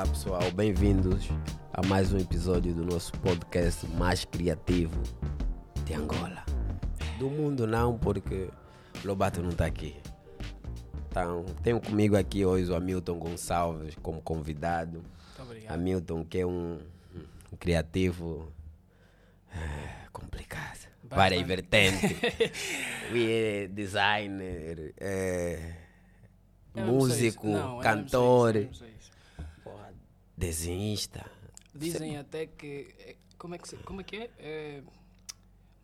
Olá pessoal, bem-vindos a mais um episódio do nosso podcast mais criativo de Angola. Do mundo não, porque Lobato não está aqui. Então, tenho comigo aqui hoje o Hamilton Gonçalves como convidado. Muito obrigado. Hamilton, que é um, um criativo eh, complicado, várias vertentes. We é designer, é, músico, Não, cantor, não sei desenhista. Dizem até que. é, Como é que, como é, que é? É,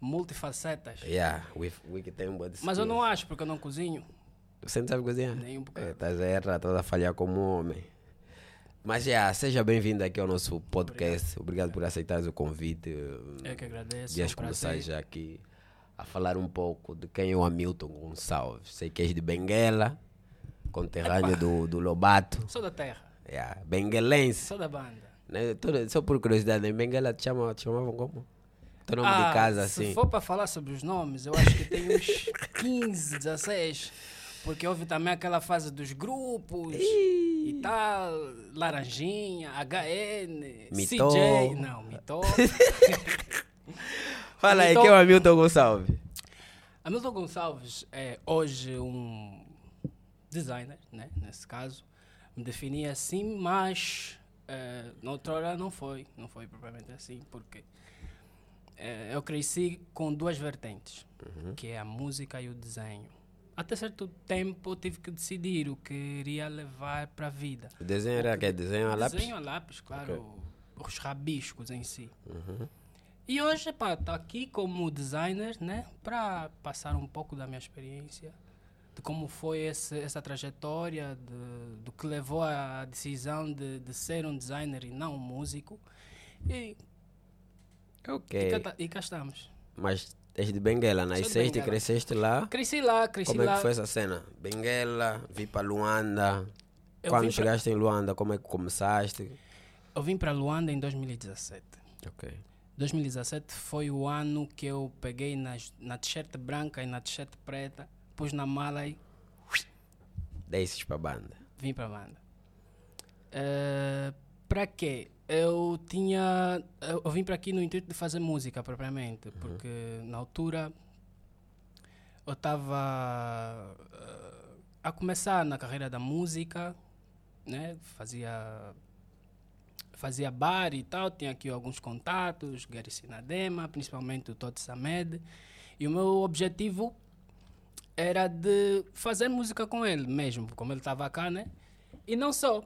Multifacetas. Yeah, we, we que tem um Mas eu não acho, porque eu não cozinho. Você não sabe cozinhar? Nem um bocado. É, Estás a errar, estás a falhar como homem. Mas já, seja bem-vindo aqui ao nosso podcast. Obrigado, por aceitares o convite. Eu que agradeço. Vias é um começar já aqui a falar um pouco de quem é o Hamilton Gonçalves. Sei que és de Benguela, conterrâneo do, do Lobato. Sou da terra. Yeah, benguelense. Sou da banda. Né? Toda- Só por curiosidade, em Benguela te, chama, te chamavam como? Teu nome Ah, de casa se assim. for para falar sobre os nomes, eu acho que tem uns 15, 16. Porque houve também aquela fase dos grupos e tal. Laranjinha, HN. CJ. Não, Mitó. Fala aí, Então- quem é o Hamilton Gonçalves? Hamilton Gonçalves é hoje um designer, né? Nesse caso, me defini assim, mas eh, na outrora não foi, não foi propriamente assim, porque eh, eu cresci com duas vertentes, que é a música e o desenho. Até certo tempo eu tive que decidir o que iria levar para a vida. O desenho era que Desenho a lápis? Desenho a lápis, claro, os rabiscos em si. E hoje, pá, estou aqui como designer, né, para passar um pouco da minha experiência, de como foi esse, essa trajetória, de, do que levou à decisão de, de ser um designer e não um músico. E, Ok. e, cá, tá- e cá estamos. Mas és de Benguela, nasceste e cresceste lá. Cresci lá, cresci Como é lá. que foi essa cena? Benguela, vi para Luanda. Eu Quando vim pra- chegaste em Luanda, como é que começaste? Eu vim para Luanda em 2017. Ok. 2017 foi o ano que eu peguei nas, na t-shirt branca e na t-shirt preta, pus na mala e Desces para a banda. vim para a banda. Eh, para quê? Eu tinha. Eu, eu vim para aqui no intuito de fazer música propriamente, porque na altura eu estava a começar na carreira da música, né? Fazia. Fazia bar e tal, tinha aqui alguns contatos, Gary Sinadema, principalmente o Todd Samed. E o meu objetivo era de fazer música com ele mesmo, como ele estava cá, né? E não só.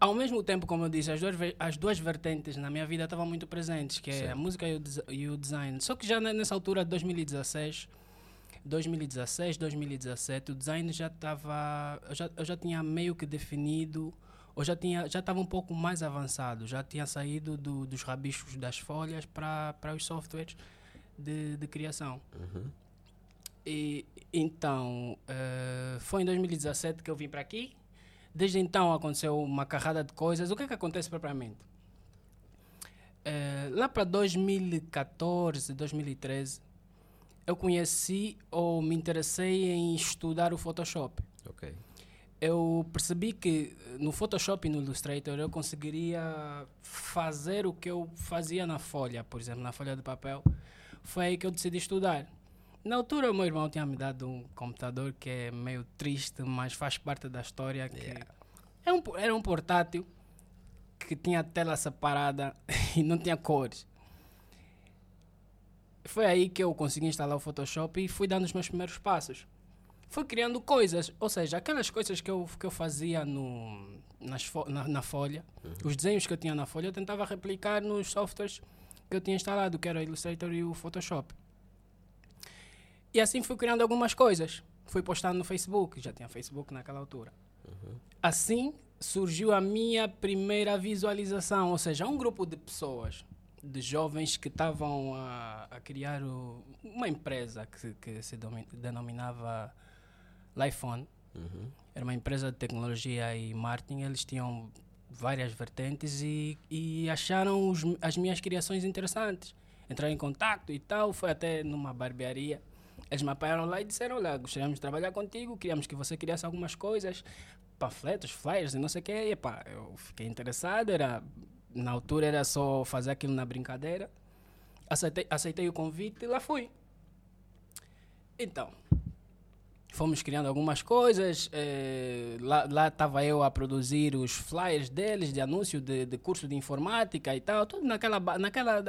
Ao mesmo tempo, como eu disse, as duas, as duas vertentes na minha vida estavam muito presentes, que é Sim. a música e o, e o design. Só que já ne- nessa altura, 2016, 2016, 2017, o design já estava... Eu já, eu já tinha meio que definido, ou já tinha já estava um pouco mais avançado, já tinha saído do, dos rabiscos das folhas para os softwares de, de criação. E então, eh, foi em 2017 que eu vim para aqui. Desde então aconteceu uma carrada de coisas. O que é que acontece propriamente? Eh, lá para 2014, 2013, eu conheci ou me interessei em estudar o Photoshop. Ok. Eu percebi que eh, no Photoshop e no Illustrator eu conseguiria fazer o que eu fazia na folha, por exemplo, na folha de papel. Foi aí que eu decidi estudar. Na altura, o meu irmão tinha me dado um computador que é meio triste, mas faz parte da história. Que é um, era um portátil que tinha tela separada e não tinha cores. Foi aí que eu consegui instalar o Photoshop e fui dando os meus primeiros passos. Fui criando coisas, ou seja, aquelas coisas que eu, que eu fazia no, nas na, na folha, os desenhos que eu tinha na folha, eu tentava replicar nos softwares que eu tinha instalado, que era o Illustrator e o Photoshop. E assim fui criando algumas coisas. Fui postando no Facebook, já tinha Facebook naquela altura. Assim surgiu a minha primeira visualização, ou seja, um grupo de pessoas, de jovens que estavam a, a criar o- uma empresa que, que se domi- denominava Lifeon. Era uma empresa de tecnologia e marketing. Eles tinham várias vertentes e, e acharam os- as minhas criações interessantes. Entraram em contato e tal. Foi até numa barbearia Eles me apanharam lá e disseram: Olha, gostaríamos de trabalhar contigo, queríamos que você criasse algumas coisas, panfletos, flyers e não sei o quê. E pá, eu fiquei interessado. Era, na altura era só fazer aquilo na brincadeira. Aceitei, aceitei o convite e lá fui. Então, fomos criando algumas coisas. eh, lá estava eu a produzir os flyers deles de anúncio de, de curso de informática e tal, tudo naquela, ba- naquela,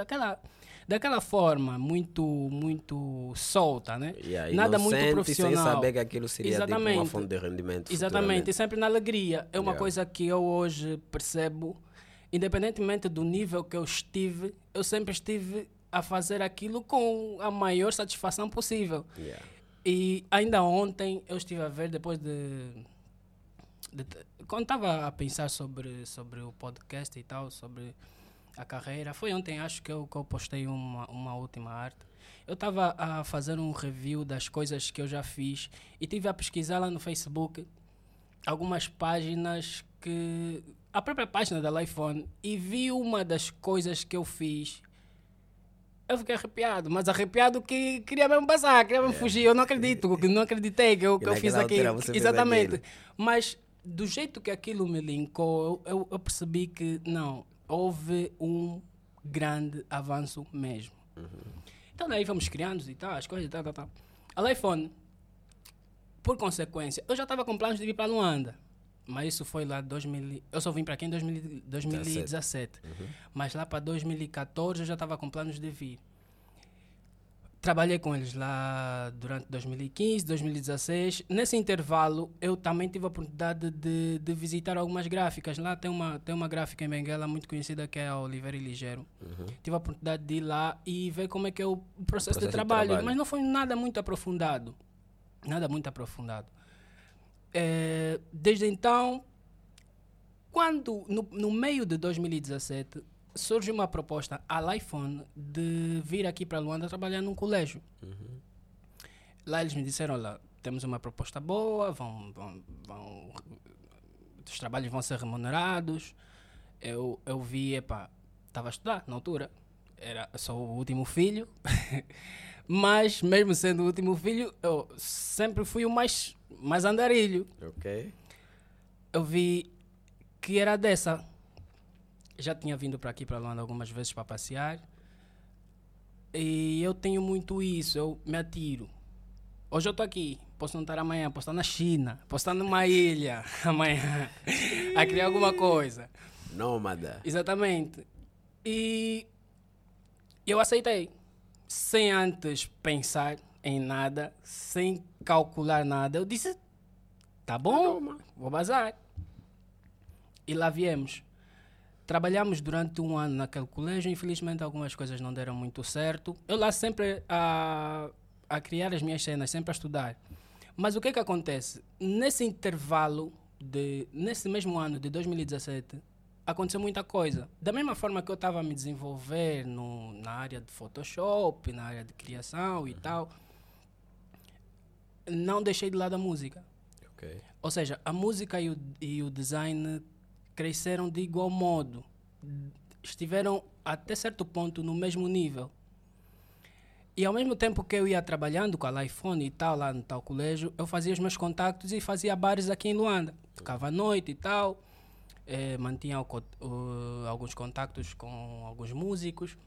daquela, forma muito, muito solta, né? Yeah, Nada muito profissional. Sem saber que aquilo seria tipo, uma Exatamente. fonte de rendimento. Exatamente, e sempre na alegria. É uma Yeah. coisa que eu hoje percebo, independentemente do nível que eu estive, eu sempre estive a fazer aquilo com a maior satisfação possível. Yeah. E ainda ontem eu estive a ver, depois de. de quando estava a pensar sobre, sobre o podcast e tal, sobre a carreira, foi ontem, acho que eu, que eu postei uma, uma última arte. Eu estava a fazer um review das coisas que eu já fiz e tive a pesquisar lá no Facebook algumas páginas que. a própria página da iPhone e vi uma das coisas que eu fiz eu fiquei arrepiado, mas arrepiado que queria mesmo passar, queria mesmo fugir. Eu não acredito, não acreditei que eu, que eu É. fiz aquilo. Exatamente. Mas do jeito que aquilo me linkou, eu, eu, eu percebi que não, houve um grande avanço mesmo. Então daí fomos criando e tal, as coisas e tal, tal, tal. A iPhone, por consequência, eu já estava com planos de vir para Luanda. Mas isso foi lá 2000, eu só vim para aqui em 2000 2017. Mas lá para 2014 eu já estava com planos de vir. Trabalhei com eles lá durante 2015, 2016. Nesse intervalo, eu também tive a oportunidade de, de visitar algumas gráficas. Lá tem uma, tem uma gráfica em Benguela muito conhecida que é a Oliveira e Ligeiro. Tive a oportunidade de ir lá e ver como é que é o processo, processo de de trabalho. trabalho. Mas não foi nada muito aprofundado. Nada muito aprofundado. Eh, desde então, quando no, no meio de 2017 surge uma proposta à iPhone de vir aqui para Luanda trabalhar num colégio. Lá eles me disseram, olha, temos uma proposta boa, vão, vão, vão, os trabalhos vão ser remunerados. Eu, eu vi, epá, estava a estudar na altura, era sou o último filho, mas mesmo sendo o último filho, eu sempre fui o mais, mais andarilho Ok. eu vi que era dessa. Já tinha vindo para aqui, para Luanda, algumas vezes para passear. E eu tenho muito isso, eu me atiro. Hoje eu estou aqui, posso não estar amanhã, posso estar na China, posso estar numa ilha amanhã, a criar alguma coisa. Nómada. Exatamente. E eu aceitei, sem antes pensar em nada, sem calcular nada. Eu disse, tá bom, vou bazar. E lá viemos. Trabalhamos durante um ano naquele colégio, infelizmente algumas coisas não deram muito certo. Eu lá sempre a, a criar as minhas cenas, sempre a estudar. Mas o que é que acontece? Nesse intervalo, de, nesse mesmo ano de 2017, aconteceu muita coisa. Da mesma forma que eu estava a me desenvolver no, na área de Photoshop, na área de criação e tal, não deixei de lado a música. Ok. Ou seja, a música e o, e o design cresceram de igual modo. Estiveram até certo ponto no mesmo nível. E ao mesmo tempo que eu ia trabalhando com a iPhone e tal, lá no tal colégio, eu fazia os meus contactos e fazia bares aqui em Luanda. Tocava à noite e tal, eh, mantinha o o- alguns contactos com alguns músicos.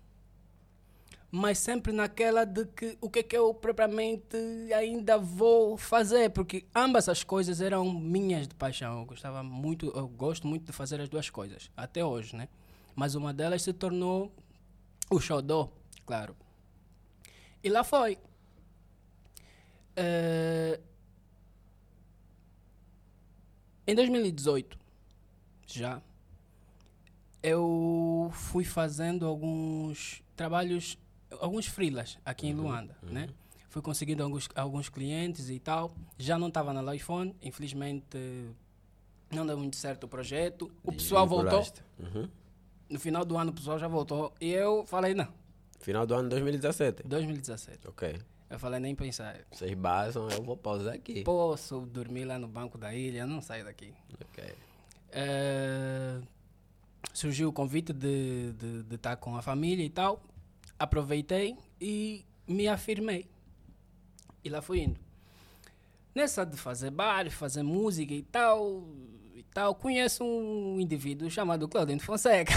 Mas sempre naquela de que o que é que eu propriamente ainda vou fazer, porque ambas as coisas eram minhas de paixão. Eu gostava muito, eu gosto muito de fazer as duas coisas, até hoje, né? Mas uma delas se tornou o xodó, claro. E lá foi. Eh, Em 2018, já, eu fui fazendo alguns trabalhos, alguns freelas aqui em Luanda, né? Fui conseguindo alguns, alguns clientes e tal. Já não estava na iPhone, infelizmente não deu muito certo o projeto. O pessoal voltou. Uhum. No final do ano o pessoal já voltou. E eu falei, não, Final do ano de 2017. 2017. Ok. Eu falei, nem pensar. Vocês basam, eu vou pausar aqui. Posso dormir lá no banco da ilha, eu não saio daqui. Ok. Eh, surgiu o convite de, de, de estar com a família e tal. Aproveitei e me afirmei. E lá fui indo. Nessa de fazer bar, fazer música e tal, tal, conheço um indivíduo chamado Claudinho Fonseca.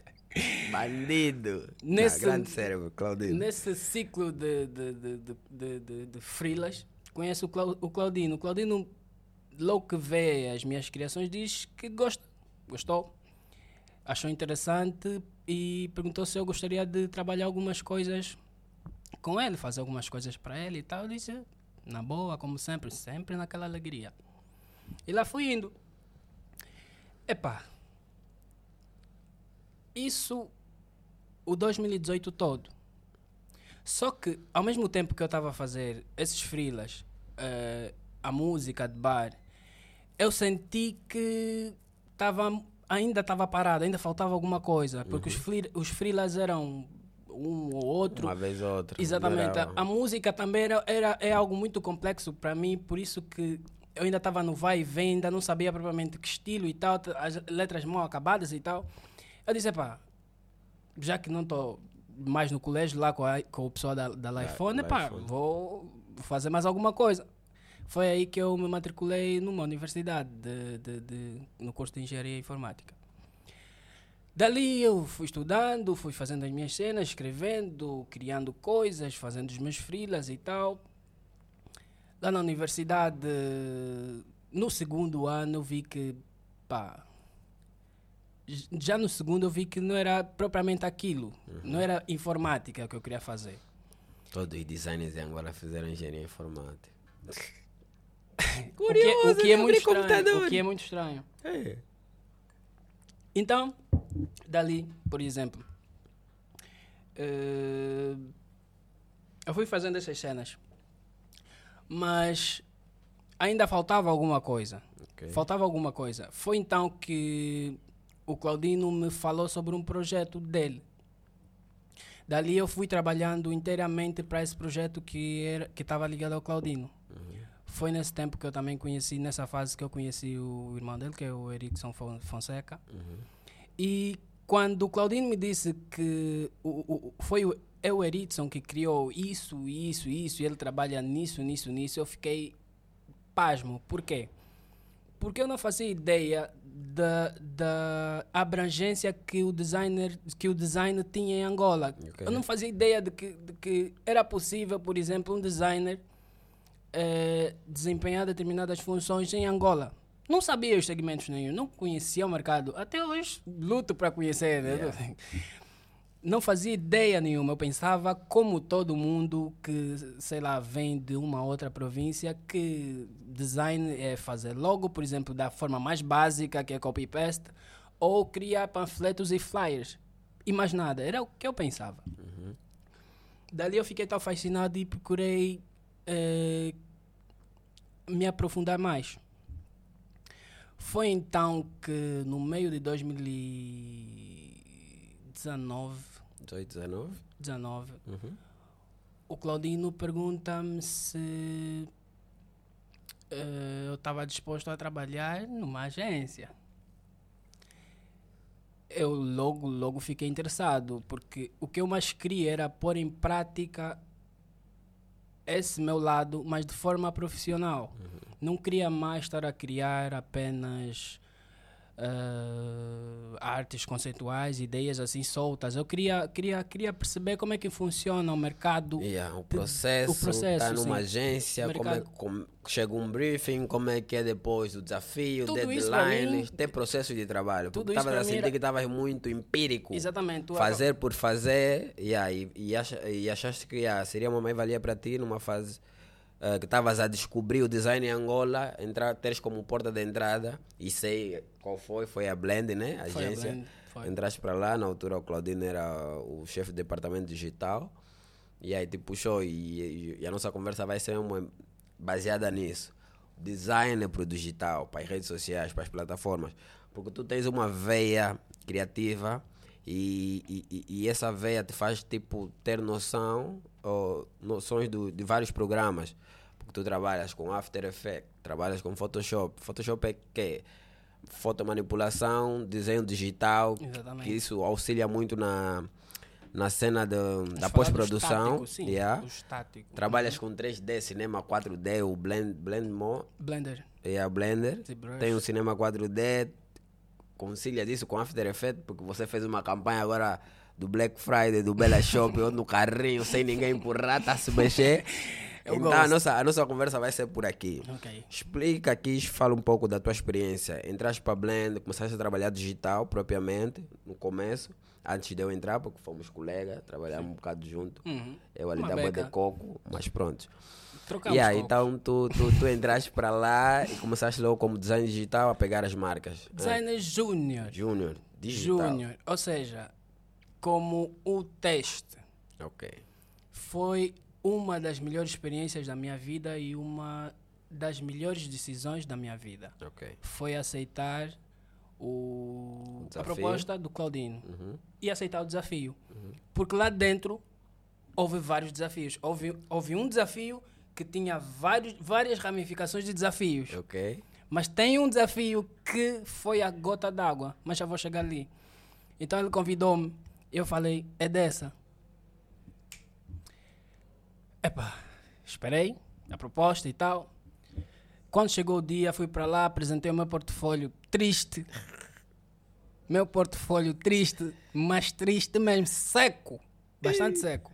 Bandido. Nesse- Não, grande cérebro, Claudinho. Nesse ciclo de, de, de, de, de, de, freelas, conheço o Claudino. O Claudino, logo que vê as minhas criações, diz que gosta, gostou, achou interessante e perguntou se eu gostaria de trabalhar algumas coisas com ele, fazer algumas coisas para ele e tal. Eu disse, na boa, como sempre, sempre naquela alegria. E lá fui indo. Epá, isso o 2018 todo. Só que, ao mesmo tempo que eu estava a fazer esses freelas, eh, a música de bar, eu senti que tava, ainda estava parado, ainda faltava alguma coisa. Porque os, free, os freelas eram um ou outro. Uma vez ou outra. Exatamente. A, a música também era, era, é algo muito complexo para mim, por isso que eu ainda estava no vai e vem, ainda não sabia propriamente que estilo e tal, as letras mal acabadas e tal. Eu disse, pá, já que não estou mais no colégio lá com, a, com o pessoal da, da Lifone, da pá, vou fazer mais alguma coisa. Foi aí que eu me matriculei numa universidade de, de, de- no curso de Engenharia Informática. Dali eu fui estudando, fui fazendo as minhas cenas, escrevendo, criando coisas, fazendo os meus freelas e tal. Lá na universidade, no segundo ano, eu vi que, pá, já no segundo eu vi que não era propriamente aquilo, não era informática que eu queria fazer. Todos os designers de Angola fizeram engenharia informática. O que, é- o que é muito estranho, computador. o que é muito estranho. É. Então, dali, por exemplo, eh, eu fui fazendo essas cenas, mas ainda faltava alguma coisa. Ok. Faltava alguma coisa. Foi então que o Claudino me falou sobre um projeto dele. Dali eu fui trabalhando inteiramente para esse projeto que era que estava ligado ao Claudino. Foi nesse tempo que eu também conheci, nessa fase que eu conheci o irmão dele, que é o Erickson Fon- Fonseca. E quando o Claudino me disse que o, o- foi o, é o Erickson que criou isso, isso, isso, e ele trabalha nisso, nisso, nisso, eu fiquei pasmo. Por quê? Porque eu não fazia ideia da, da abrangência que o designer que o design tinha em Angola. Ok. Eu não fazia ideia de que, de que era possível, por exemplo, um designer eh, desempenhar determinadas funções em Angola. Não sabia os segmentos nenhum, não conhecia o mercado. Até hoje luto para conhecer. né? Não fazia ideia nenhuma. Eu pensava, como todo mundo que, sei lá, vem de uma outra província, que design é fazer logo, por exemplo, da forma mais básica, que é copy-paste, ou criar panfletos e flyers. E mais nada. Era o que eu pensava. Dali eu fiquei tão fascinado e procurei eh, me aprofundar mais. Foi então que no meio de 2019, 18, 19? 19, Uhum. o Claudino pergunta-me se eh, eu estava disposto a trabalhar numa agência. Eu logo, logo fiquei interessado, porque o que eu mais queria era pôr em prática esse meu lado, mas de forma profissional. Não queria mais estar a criar apenas eh, artes conceituais, ideias assim soltas. Eu queria, queria, queria perceber como é que funciona o mercado. Yeah, o processo, o processo, tá numa sim. agência, como é Mercado. que chega um briefing, como é que é depois o desafio, Tudo mim- tem processo de trabalho. Tudo Porque estavas a sentir era- que estavas muito empírico. Exatamente. Fazer por fazer, yeah, e, e, acha- e achaste que yeah, seria uma mais-valia para ti numa fase eh, que estavas a descobrir o design em Angola, entrar, teres como porta de entrada, e sei qual foi, foi a Blend, né? A Foi a agência. Blend, foi. Entraste para lá, na altura o Claudino era o chefe do departamento digital, e aí te puxou, e, e- a nossa conversa vai ser uma- baseada nisso. Design para o digital, para as redes sociais, para as plataformas. Porque tu tens uma veia criativa e- e- e essa veia te faz tipo ter noção, ou, noções do, de vários programas. Porque tu trabalhas com After Effects, trabalhas com Photoshop. Photoshop é que fotomanipulação, desenho digital, Exatamente. que isso auxilia muito na, na cena de- da pós-produção. yeah. Trabalhas com 3D, cinema 4D, o Blend, Blendmo Blender. e a Blender. Tem o cinema 4D, concilia isso com After Effects, porque você fez uma campanha agora do Black Friday, do Bella Shop, eu no carrinho, sem ninguém empurrar, tá a se mexer. Eu então a nossa, a nossa conversa vai ser por aqui. Ok. Explica aqui, fala um pouco da tua experiência. Entraste para Blend, começaste a trabalhar digital propriamente, no começo, antes de eu entrar, porque fomos colegas, trabalhamos um bocado junto. Uhum. Eu ali dava de coco, mas pronto. Trocamos E aí, cocos. então tu, tu, tu entraste para lá e começaste logo como design digital a pegar as marcas. Designer Júnior. Júnior, digital. Júnior. Ou seja, como o teste Ok. foi uma das melhores experiências da minha vida e uma das melhores decisões da minha vida. Ok. Foi aceitar o, a proposta do Claudino Uhum. e aceitar o desafio. Porque lá dentro houve vários desafios. Houve, houve um desafio que tinha vários, várias ramificações de desafios. Ok. Mas tem um desafio que foi a gota d'água, mas já vou chegar ali. Então ele convidou-me, eu falei, é dessa. Epá, esperei a proposta e tal. Quando chegou o dia, fui para lá, apresentei o meu portfólio triste. Meu portfólio triste, mas triste mesmo, seco. Bastante seco.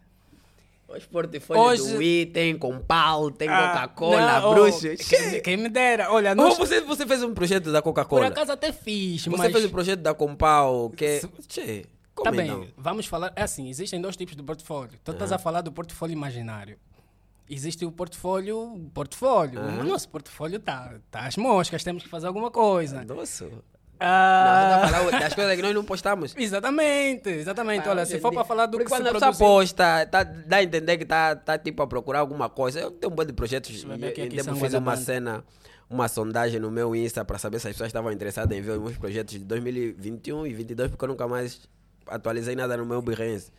Os portfólios Hoje- do Wii tem com pau, tem Ah, Coca-Cola, bruxos. Quem, quem me dera. Olha, Oh, nós, você, você fez um projeto da por Coca-Cola. acaso até fiz, Você mas... fez um projeto da Compal que. Che, como Tá bem, não? vamos falar. É assim, existem dois tipos de portfólio. Tu estás a falar do portfólio imaginário. Existe o portfólio. Portfólio. Aham. O nosso portfólio tá, tá às moscas, temos que fazer alguma coisa. Nossa. Não, Ah, tá falando das coisas que nós não postamos. exatamente, exatamente. Olha, se for para falar do Porque que se quando a pessoa produziu... posta, tá, dá a entender que tá, tá tipo a procurar alguma coisa. Eu tenho um bom de projetos. Eu tempo são fiz uma cena, uma sondagem no meu Insta para saber se as pessoas estavam interessadas em ver os meus projetos de 2021 e 2022, porque eu nunca mais atualizei nada no meu Behance.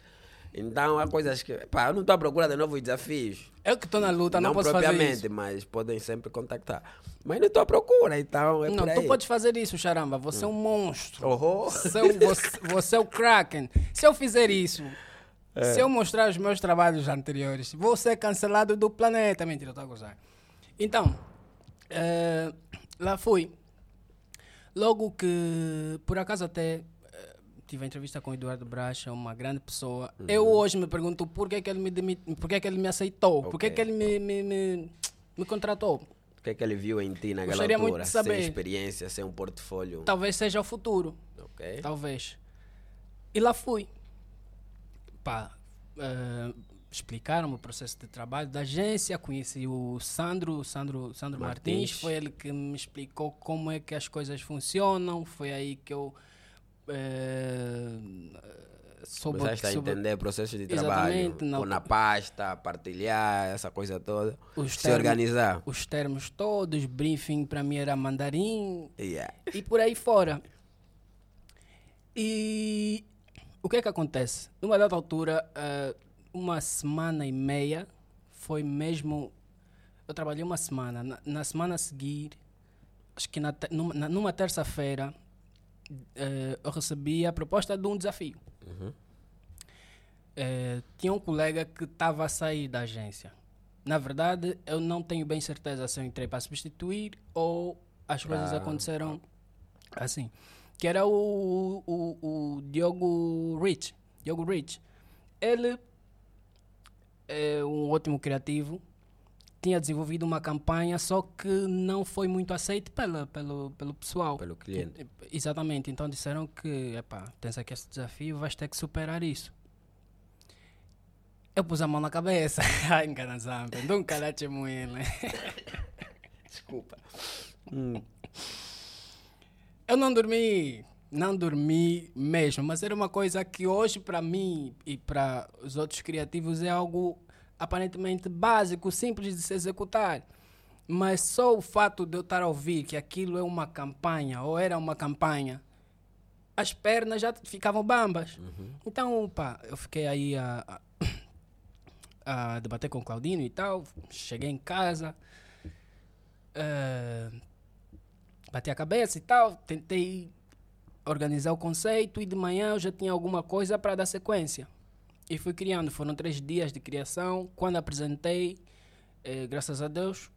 Então há coisas que. Pá, eu não estou à procura de novos desafios. Eu que estou na luta, não, não posso fazer propriamente, isso. mas podem sempre contactar. Mas não estou à procura, então é Não, tu podes fazer isso, charamba. Você é um monstro. Oh, Você, é o- você, você é o Kraken. Se eu fizer isso, É. se eu mostrar os meus trabalhos anteriores, vou ser cancelado do planeta. Mentira, estou a gozar. Então, eh, lá fui. Logo que, por acaso até tive a entrevista com o Eduardo Bracha, uma grande pessoa. Eu Uhum. hoje me pergunto por que, que ele me demit, por que, que ele me aceitou, por que, Ok. que ele me, me, me, me contratou. O que é que ele viu em ti naquela Gostaria muito altura? de saber. Sem experiência, sem um portfólio. Talvez seja o futuro. Ok. Talvez. E lá fui. Pá, eh, explicaram-me o processo de trabalho da agência, conheci o Sandro, Sandro, Sandro Martins. Martins. foi ele que me explicou como é que as coisas funcionam, foi aí que eu eh, soube, Começaste a soube entender processos de trabalho. Pôr na pasta, partilhar, essa coisa toda. Os Se termos- organizar. os termos todos, briefing para mim era mandarim, Yeah. e por aí fora. E o que é que acontece? Numa dada altura, eh, uma semana e meia, foi mesmo. Eu trabalhei uma semana. Na, na semana a seguir, acho que na, numa, na- numa terça-feira, eh, eu recebi a proposta de um desafio. Eh, tinha um colega que estava a sair da agência. Na verdade, eu não tenho bem certeza se eu entrei para substituir ou as coisas Pra- aconteceram assim. Que era o, o, o Diogo Rich. Diogo Rich. Ele é um ótimo criativo. Tinha desenvolvido uma campanha, só que não foi muito aceite pela, pelo, pelo pessoal. Pelo cliente. Exatamente. Então disseram que, epá, tens aqui esse desafio, vais ter que superar isso. Eu pus a mão na cabeça. Ai, enganazampe. Nunca la chemuele. Desculpa. Eu não dormi. Não dormi mesmo. Mas era uma coisa que hoje, para mim e para os outros criativos, é algo aparentemente básico, simples de se executar. Mas só o fato de eu estar a ouvir que aquilo é uma campanha, ou era uma campanha, as pernas já ficavam bambas. Então, pá, eu fiquei aí a, a, a debater com o Claudino e tal. Cheguei em casa, eh, bati a cabeça e tal, tentei organizar o conceito e de manhã eu já tinha alguma coisa para dar sequência. E fui criando. Foram três dias de criação. Quando apresentei, eh, graças a Deus,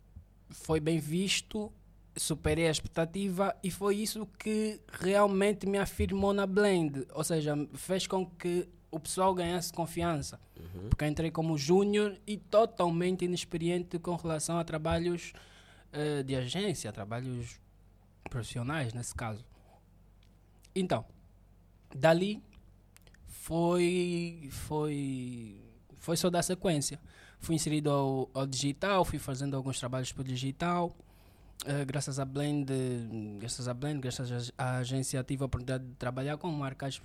foi bem visto, superei a expectativa e foi isso que realmente me afirmou na Blend. Ou seja, fez com que o pessoal ganhasse confiança. Porque eu entrei como júnior e totalmente inexperiente com relação a trabalhos eh, de agência, trabalhos profissionais nesse caso. Então, dali foi foi foi só dar sequência. Fui inserido ao, ao digital, fui fazendo alguns trabalhos para o digital. Eh, graças a Blend, graças a Blend, graças à agência tive a oportunidade de trabalhar com marcas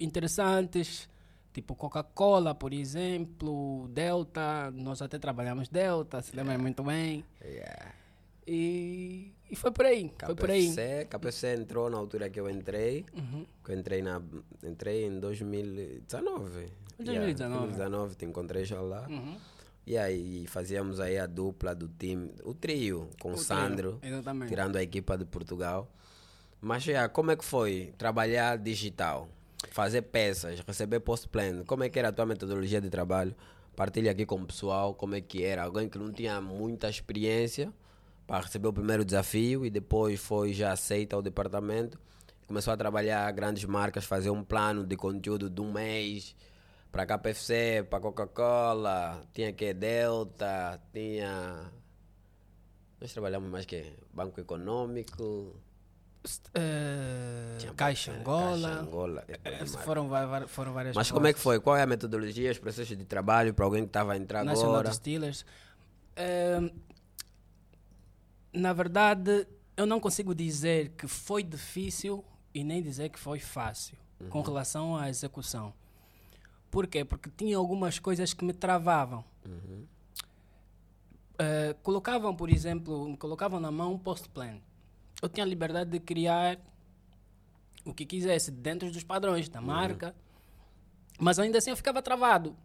interessantes, tipo Coca-Cola, por exemplo, Delta, nós até trabalhamos Delta, se lembra muito bem. Yeah. E, e foi por aí, foi por aí. KPC, KPC entrou na altura que eu entrei. Uhum. que eu entrei, na, entrei em 2019. Em 2019. 2019 te encontrei já lá. Uhum. E aí fazíamos aí a dupla do time, o trio, com o, trio, Sandro, exatamente. tirando a equipa de Portugal. Mas já, como é que foi trabalhar digital? Fazer peças, receber post-plan. Como é que era a tua metodologia de trabalho? Partilha aqui com o pessoal como é que era. Alguém que não tinha muita experiência para receber o primeiro desafio e depois foi já aceita ao departamento. Começou a trabalhar grandes marcas, fazer um plano de conteúdo de um mês para KPFC, para Coca-Cola, tinha que Delta, tinha. Nós trabalhamos mais que Banco Econômico, tinha Caixa Angola. Caixa Angola. é, é, foram, foram várias Mas como é que foi? Qual é a metodologia, os processos de trabalho para alguém que estava a entrar National agora? Distillers. Eh, na verdade, eu não consigo dizer que foi difícil e nem dizer que foi fácil com relação à execução. Por quê? Porque tinha algumas coisas que me travavam. Eh, colocavam, por exemplo, me colocavam na mão um post-plan. Eu tinha a liberdade de criar o que quisesse dentro dos padrões da marca, mas ainda assim eu ficava travado.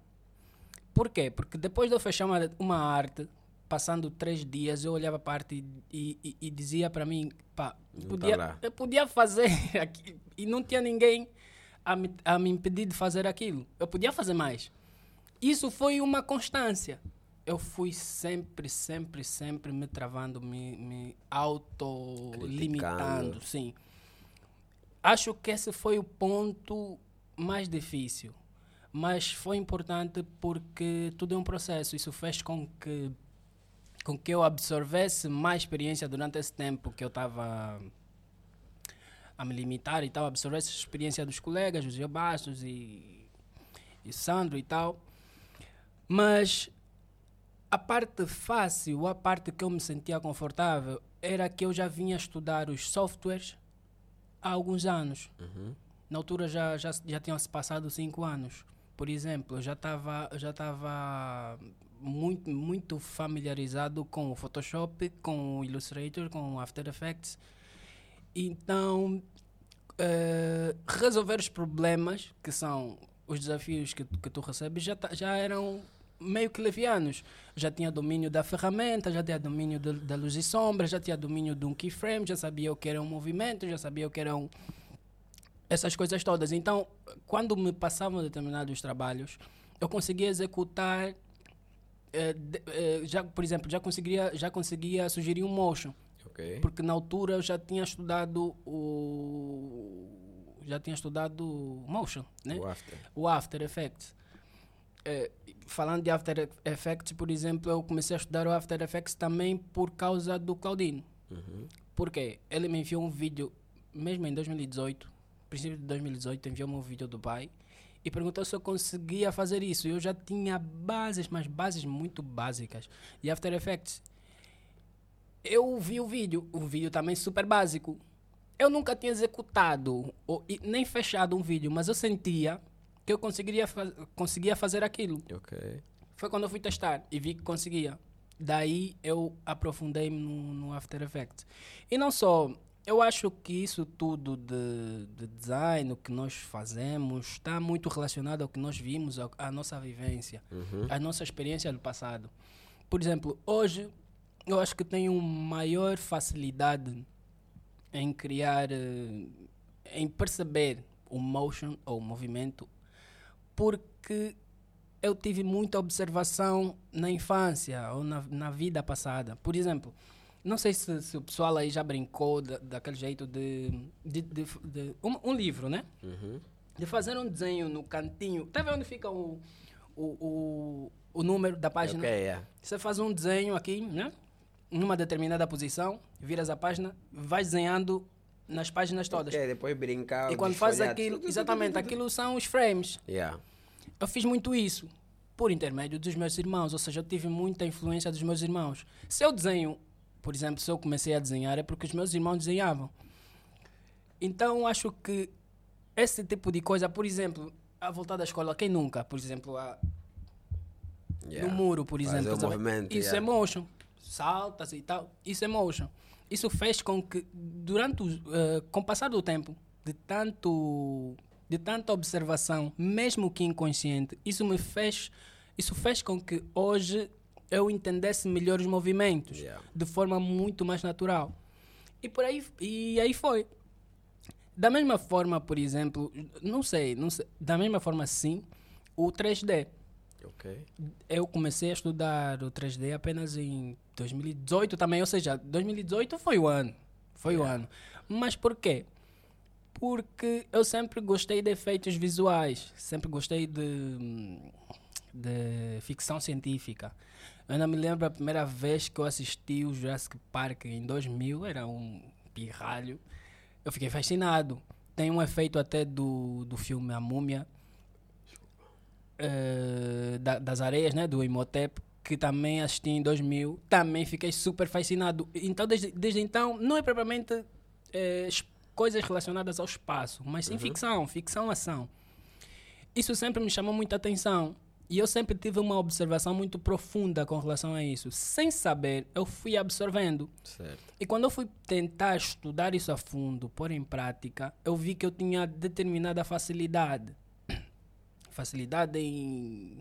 Por quê? Porque depois de eu fechar uma, uma arte, passando três dias, eu olhava a arte e, e- e dizia para mim, pá, Não podia, tá eu podia fazer aqui, e não tinha ninguém a me, a me impedir de fazer aquilo. Eu podia fazer mais. Isso foi uma constância. Eu fui sempre, sempre, sempre me travando, me, me auto-limitando, sim. Acho que esse foi o ponto mais difícil. Mas foi importante porque tudo é um processo. Isso fez com que, com que eu absorvesse mais experiência durante esse tempo que eu estava a me limitar e tal. Absorvesse a experiência dos colegas, José Bastos e, e Sandro e tal. Mas a parte fácil, a parte que eu me sentia confortável, era que eu já vinha estudar os softwares há alguns anos. Na altura já, já, já tinham se passado cinco anos. Por exemplo, eu já estava já estava muito, muito familiarizado com o Photoshop, com o Illustrator, com o After Effects. Então, eh, resolver os problemas, que são os desafios que, que tu recebes, já, ta- já eram meio que levianos. Já tinha domínio da ferramenta, já tinha domínio de- da luz e sombra, já tinha domínio de um keyframe, já sabia o que era um movimento, já sabia o que eram essas coisas todas. Então, quando me passavam determinados trabalhos, eu conseguia executar, eh, eh, já, por exemplo, já conseguia, já conseguia sugerir um motion Ok. porque na altura eu já tinha estudado o já tinha estudado motion, né? O after. O After Effects. Eh, falando de After Effects, por exemplo, eu comecei a estudar o After Effects também por causa do Claudino. Uhum. Por quê? Ele me enviou um vídeo, mesmo em 2018, princípio de 2018, enviou-me um vídeo do pai e perguntou se eu conseguia fazer isso. Eu já tinha bases, mas bases muito básicas de After Effects. Eu vi o vídeo, o vídeo também super básico. Eu nunca tinha executado ou, e nem fechado um vídeo, mas eu sentia que eu conseguiria, fa- conseguia fazer aquilo. Ok. Foi quando eu fui testar e vi que conseguia. Daí eu aprofundei no, no After Effects. E não só, eu acho que isso tudo de, de design, o que nós fazemos, está muito relacionado ao que nós vimos, ao- à nossa vivência, à nossa experiência do passado. Por exemplo, hoje eu acho que tenho maior facilidade em criar, eh, em perceber o motion ou o movimento, porque eu tive muita observação na infância ou na, na vida passada. Por exemplo, não sei se, se o pessoal aí já brincou da, daquele jeito de, de, de, de um, um, livro, né? Uhum. De fazer um desenho no cantinho. Tá vendo onde fica o, o, o, o número da página? Ok, yeah. Você faz um desenho aqui, né? Numa determinada posição, viras a página, vais desenhando nas páginas todas. Ok, depois brincar. E quando faz aquilo, exatamente, aquilo são os frames. Yeah. Eu fiz muito isso por intermédio dos meus irmãos, ou seja, eu tive muita influência dos meus irmãos. Se eu desenho, por exemplo, se eu comecei a desenhar é porque os meus irmãos desenhavam. Então acho que esse tipo de coisa, por exemplo, a voltar da escola, quem nunca, por exemplo, a, Yeah. no muro, por Fazer exemplo, movimento, isso yeah. é motion, saltas e tal, isso é motion. Isso fez com que durante o, eh, com o passar do tempo, de tanto de tanta observação, mesmo que inconsciente, isso me fez isso fez com que hoje eu entendesse melhor os movimentos Yeah. de forma muito mais natural. E por aí e aí foi. Da mesma forma, por exemplo, não sei, não sei, da mesma forma sim, o 3D. Ok. Eu comecei a estudar o 3D apenas em 2018 também, ou seja, 2018 foi o ano. Foi o ano. Mas por quê? Porque eu sempre gostei de efeitos visuais, sempre gostei de, de ficção científica. Eu ainda me lembro a primeira vez que eu assisti o Jurassic Park em 2000, era um pirralho. Eu fiquei fascinado. Tem um efeito até do, do filme A Múmia, eh, da- das areias, né, do Imhotep, que também assisti em 2000, também fiquei super fascinado. Então, desde, desde então, não é propriamente es- coisas relacionadas ao espaço, mas sim ficção, ficção, ação. Isso sempre me chamou muita atenção. E eu sempre tive uma observação muito profunda com relação a isso. Sem saber, eu fui absorvendo. Certo. E quando eu fui tentar estudar isso a fundo, pôr em prática, eu vi que eu tinha determinada facilidade. Facilidade em,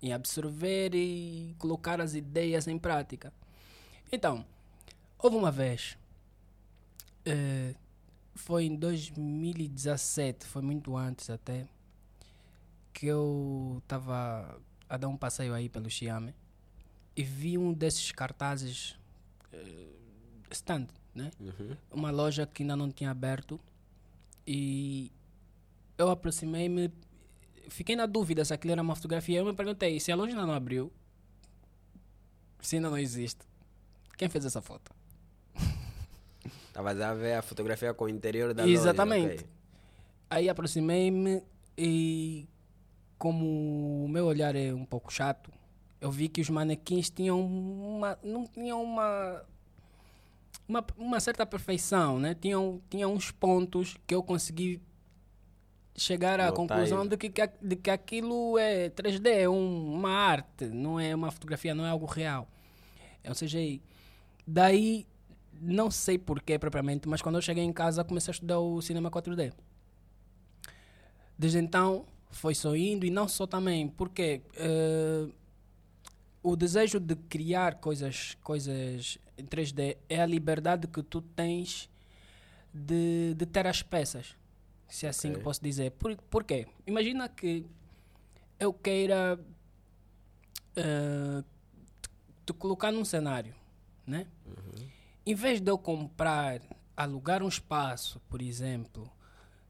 em absorver e colocar as ideias em prática. Então, houve uma vez, eh, foi em 2017, foi muito antes até, que eu estava a dar um passeio aí pelo Xiame e vi um desses cartazes eh, stand, né? Uhum. Uma loja que ainda não tinha aberto e eu aproximei-me, fiquei na dúvida se aquilo era uma fotografia. Eu me perguntei se a loja ainda não abriu, se ainda não existe. Quem fez essa foto? Estavas a ver a fotografia com o interior da Exatamente. loja. ok. Aí aproximei-me e como o meu olhar é um pouco chato, eu vi que os manequins tinham uma, não tinham uma, uma, uma certa perfeição, né? Tinham, tinham uns pontos que eu consegui chegar à Notar conclusão de que, de que aquilo é 3D, é um- uma arte, não é uma fotografia, não é algo real. É um CGI. Daí, não sei porquê propriamente, mas quando eu cheguei em casa comecei a estudar o cinema 4D. Desde então, foi só indo e não só também, porque eh, o desejo de criar coisas, coisas em 3D é a liberdade que tu tens de, de ter as peças, se é assim Ok. que posso dizer. Por, por quê? Imagina que eu queira eh, te, colocar num cenário, né? Em vez de eu comprar, alugar um espaço, por exemplo,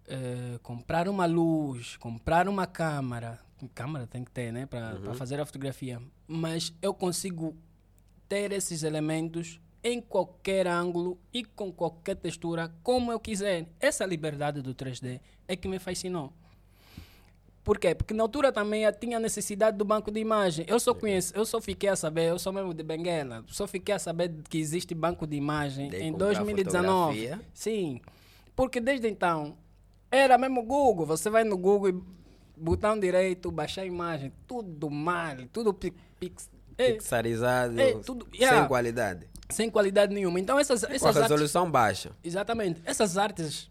eh, comprar uma luz, comprar uma câmara, câmara tem que ter, né, para fazer a fotografia, mas eu consigo ter esses elementos em qualquer ângulo e com qualquer textura, como eu quiser. Essa liberdade do 3D é que me fascinou. Por quê? Porque na altura também eu tinha necessidade do banco de imagem. Eu só conheço, eu só fiquei a saber, eu sou mesmo de Benguela, só fiquei a saber que existe banco de imagem em comprar 2019. fotografia. Sim. Porque desde então era mesmo Google, você vai no Google e botão direito, baixar a imagem, tudo mal, tudo pi- pix, é, Pixarizado, é, tudo- yeah. sem qualidade. sem qualidade nenhuma. Então essas, Com a essas artes, resolução baixa. Exatamente. Essas artes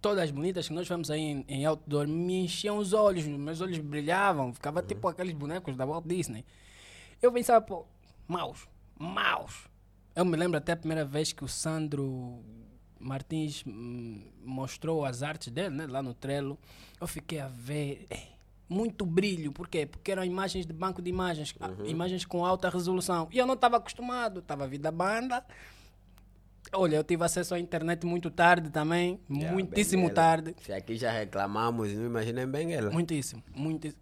todas bonitas que nós vemos aí em, em outdoor me enchiam os olhos, meus olhos brilhavam, ficava tipo aqueles bonecos da Walt Disney. Eu pensava, pô, maus, maus. Eu me lembro até a primeira vez que o Sandro Martins hum, mostrou as artes dele, né, lá no Trello. Eu fiquei a ver, "Ei, muito brilho. Por quê? Porque eram imagens de banco de imagens, Uhum. imagens com alta resolução. E eu não estava acostumado, estava a vir da banda. Olha, eu tive acesso à internet muito tarde também, Yeah, muitíssimo Benguela. tarde. Se aqui já reclamamos, não imaginem bem ela. Muitíssimo, muitíssimo.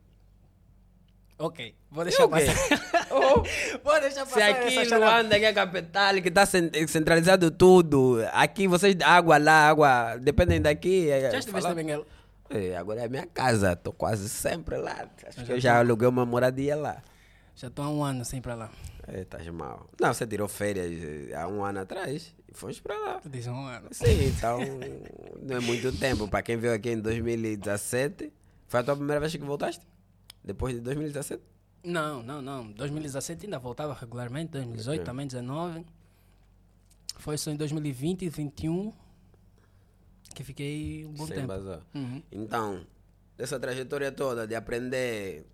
Ok, vou deixar o quê? passar. Oh, vou deixar Se passar aqui essa em. Luanda, que é a capital, que está centralizado tudo, aqui vocês, água lá, água, dependem daqui. é, Já estiveste falar- em Benguela? É, agora é a minha casa, estou quase sempre lá. Acho que eu já aluguei uma moradia lá. Já estou há um ano sem para lá. É, estás mal. Não, você tirou férias eh, há um ano atrás e fomos para lá. Tu disse um ano. Sim, então não é muito tempo. Para quem veio aqui em 2017, foi a tua primeira vez que voltaste? Depois de 2017? Não, não, não. 2017 ainda voltava regularmente, 2018 Ok. também, 19. Foi só em 2020 e 2021 que fiquei um bom Sem tempo. bazar. Uhum. Então, dessa trajetória toda de aprender,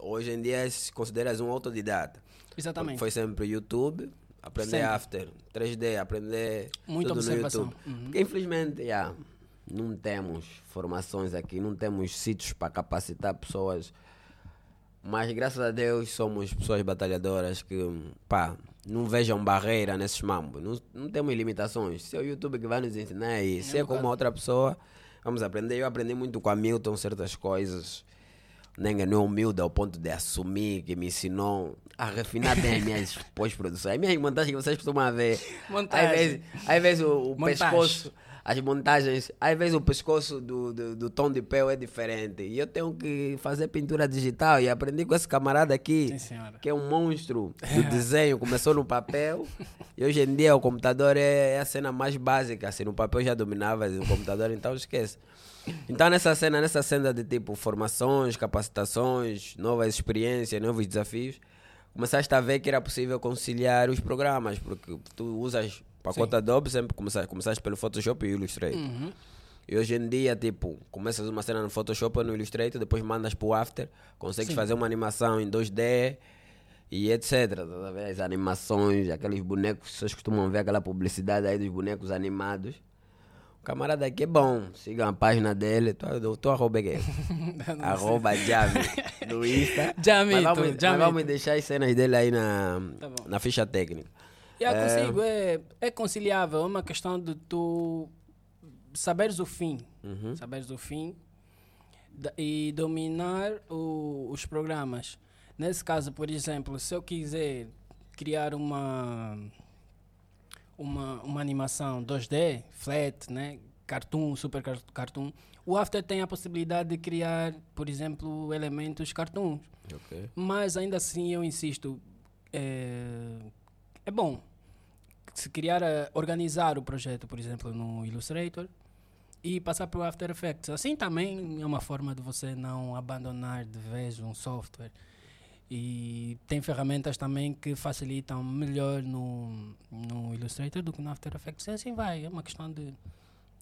hoje em dia se consideras um autodidata. Exatamente. Foi sempre YouTube, aprender Sempre. after, 3D, aprender Muita tudo observação. no YouTube. Uhum. Porque infelizmente, já, não temos formações aqui, não temos sítios para capacitar pessoas. Mas graças a Deus somos pessoas batalhadoras que, pá, não vejam barreira nesses mambos. Não, não temos limitações. Se é o YouTube que vai nos ensinar e se é como outra pessoa, vamos aprender. Eu aprendi muito com a Milton certas coisas. Nenga não é humilde ao ponto de assumir que me ensinou a refinar bem as minhas pós-produções. As minhas montagens que vocês costumam ver. Montagem. Às vezes, às vezes o, o pescoço, as montagens, às vezes o pescoço do, do, do tom de pele é diferente. E eu tenho que fazer pintura digital. E aprendi com esse camarada aqui, Sim, que é um monstro do desenho. Começou no papel. E hoje em dia o computador é, é a cena mais básica. Se no papel já dominava o computador, então esquece. Então nessa cena, nessa cena de tipo formações, capacitações, novas experiências, novos desafios, começaste a ver que era possível conciliar os programas, porque tu usas pacote Adobe, sempre começaste, começaste pelo Photoshop e Illustrator. Uhum. E hoje em dia, tipo, começas uma cena no Photoshop ou no Illustrator, depois mandas pro After, consegues fazer uma animação em 2D e etc. Tá? As animações, aqueles bonecos, vocês costumam ver aquela publicidade aí dos bonecos animados. O camarada aqui é bom, sigam a página dele, tu, tu arroba aqui, arroba Jami, no Insta. Jamito, Mas vamos, mas vamos deixar as cenas dele aí na, Tá na ficha técnica. Já consigo, é, é conciliável, é uma questão de tu saberes o fim, Uhum. saberes o fim e dominar o- os programas. Nesse caso, por exemplo, se eu quiser criar uma uma, uma animação 2D, flat, né, cartoon, super car- cartoon, o After tem a possibilidade de criar, por exemplo, elementos cartoons. Ok. Mas ainda assim eu insisto, é, é bom se criar, a- organizar o projeto, por exemplo, no Illustrator e passar para o After Effects. Assim também é uma forma de você não abandonar de vez um software. E tem ferramentas também que facilitam melhor no, no Illustrator do que no After Effects. E assim vai, é uma questão de...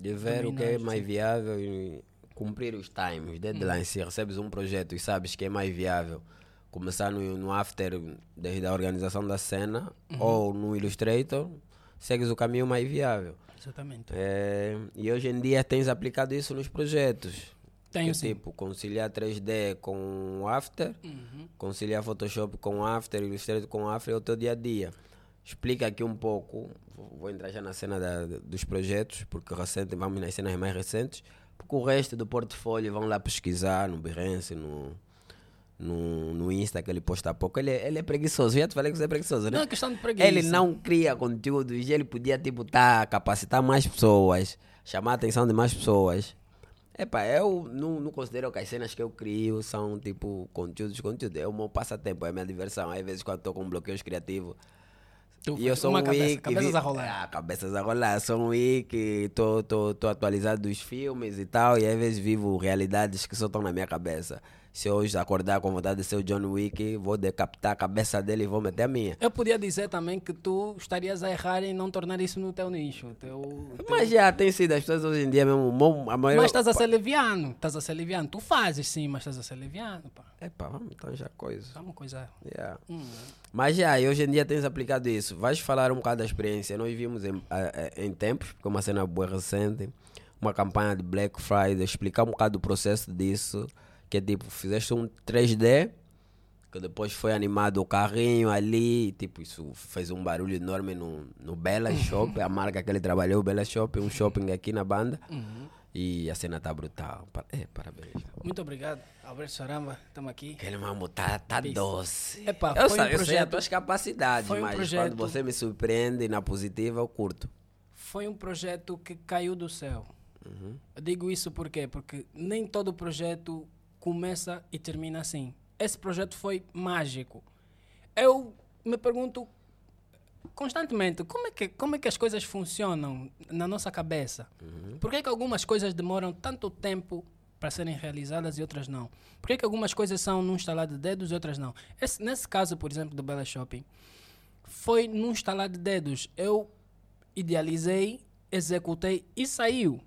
de ver o que é mais viável e cumprir os times, deadlines. Se recebes um projeto e sabes que é mais viável começar no, no after, desde a organização da cena, ou no Illustrator, segues o caminho mais viável. Exatamente. É, e hoje em dia tens aplicado isso nos projetos. Tenho que, sim. tipo, conciliar 3D com After, Uhum. conciliar Photoshop com After, Illustrator com After é o teu dia a dia. Explica aqui um pouco, vou vou entrar já na cena da- dos projetos, porque recente, vamos nas cenas mais recentes, porque o resto do portfólio vão lá pesquisar no Behance, no, no, no Insta que ele posta há pouco. Ele, é- ele é preguiçoso, já te falei que você é preguiçoso, né? Não é questão de preguiça. Ele não cria conteúdos e ele podia, tipo, tá, capacitar mais pessoas, chamar a atenção de mais pessoas. Epa, eu não, não considero que as cenas que eu crio são, tipo, conteúdos, conteúdos. É o meu passatempo, é a minha diversão. Às vezes, quando estou com bloqueios criativos, Tu e eu sou uma um cabeça, cabeças a rolar. Ah, cabeças a rolar. Sou um wiki, tô, tô, tô atualizado dos filmes e tal. E às vezes vivo realidades que só estão na minha cabeça. Se eu hoje acordar com vontade de ser o John Wick, vou decapitar a cabeça dele e vou meter a minha. Eu podia dizer também que tu estarias a errar em não tornar isso no teu nicho. Teu, teu- Mas já tem sido, as pessoas hoje em dia mesmo, mo- a maioria... Mas estás a ser leviano. Estás a ser leviano. Tu fazes sim, mas estás a ser leviano. Pá. Epa, vamos então já coisa. É uma coisa. Yeah. Hum. Mas já, e hoje em dia tens aplicado isso. Vais falar um bocado da experiência. Nós vimos em, em tempos, porque é uma cena boa recente, uma campanha de Black Friday, explicar um bocado do processo disso, Que é tipo, fizeste um 3D, que depois foi animado o carrinho ali, tipo, isso fez um barulho enorme no, no Bela Shop, a marca que ele trabalhou, Bela Shop, um shopping aqui na banda. E a cena tá brutal. É, parabéns. Muito obrigado, Alberto Saramba. Estamos aqui. Aquele mambo tá, tá Peace. doce. Epá, eu, foi sei, um eu sei as projeto- tuas capacidades, um mas projeto- quando você me surpreende na positiva, eu curto. Foi um projeto que caiu do céu. Eu digo isso por quê? Porque nem todo projeto começa e termina assim. Esse projeto foi mágico. Eu me pergunto constantemente como é que, como é que as coisas funcionam na nossa cabeça. Por que, que algumas coisas demoram tanto tempo para serem realizadas e outras não? Por que, que algumas coisas são num estalar de dedos e outras não? Esse- nesse caso, por exemplo, do Bella Shopping, foi num estalar de dedos. Eu idealizei, executei e saiu.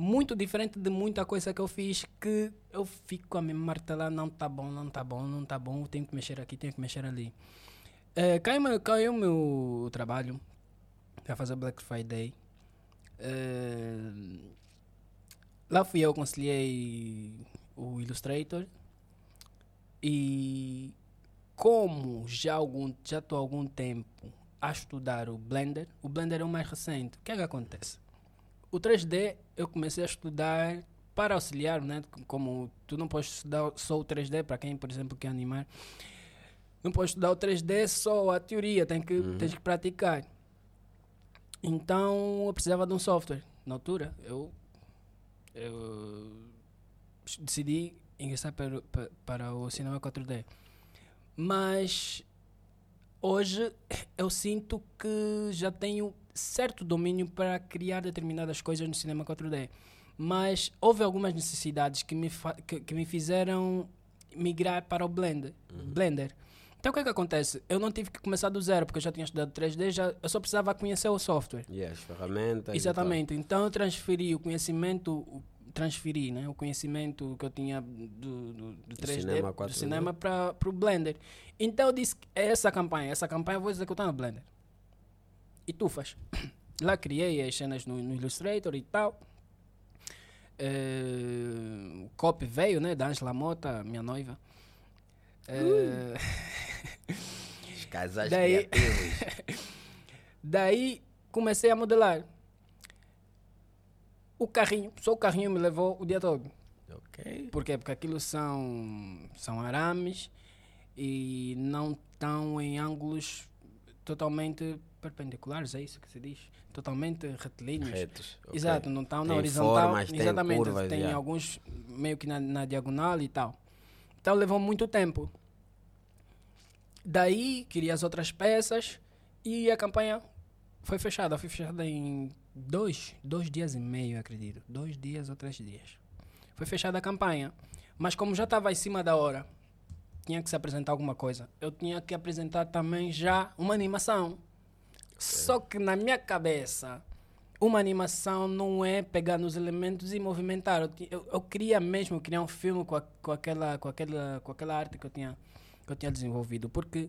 Muito diferente de muita coisa que eu fiz que eu fico a me martelar, não tá bom, não tá bom, não tá bom, tenho que mexer aqui, tenho que mexer ali. É, caiu, caiu meu trabalho para fazer Black Friday. É, lá fui eu, conciliei o Illustrator e como já algum já estou há algum tempo a estudar o Blender, o Blender é o mais recente. O que é que acontece? O 3D eu comecei a estudar para auxiliar, né? Como tu não podes estudar só o 3D para quem, por exemplo, quer animar. Não podes estudar o 3D só a teoria, tem que, tens que praticar. Então eu precisava de um software. Na altura, eu, eu decidi ingressar para, para, para o cinema 4D. Mas hoje eu sinto que já tenho certo domínio para criar determinadas coisas no cinema 4D. Mas houve algumas necessidades que me, que, que me fizeram migrar para o Blender. Blender. Então o que é que acontece? Eu não tive que começar do zero, porque eu já tinha estudado 3D, já, eu só precisava conhecer o software. E as ferramentas. Exatamente. Então eu transferi o conhecimento, transferi né, o conhecimento que eu tinha do, do, do 3D, cinema do 4D. cinema para o Blender. Então eu disse, é essa campanha, essa campanha eu vou executar no Blender. E tu faz. Lá criei as cenas no, no Illustrator e tal. Eh, o copy veio, né, da Angela Mota, minha noiva. Eh, tal. Os casais Daí- criativos. Daí comecei a modelar. O carrinho, só o carrinho me levou o dia todo. ok. Por quê? Porque aquilo são, são arames e não estão em ângulos totalmente perpendiculares, é isso que se diz? Totalmente retilíneos. Retos. ok. Exato, não estão na Tem horizontal. formas, tem exatamente, curvas, tem já. alguns meio que na, na diagonal e tal. Então levou muito tempo. Daí queria as outras peças e a campanha foi fechada. Foi fechada em dois, dois dias e meio, acredito. Dois dias ou três dias. Foi fechada a campanha. Mas como já estava em cima da hora, tinha que se apresentar alguma coisa. Eu tinha que apresentar também já uma animação. Só que na minha cabeça, uma animação não é pegar nos elementos e movimentar. Eu, eu, eu queria mesmo criar um filme com, a- com, aquela, com, aquela, com aquela arte que eu tinha, que eu tinha desenvolvido. Porque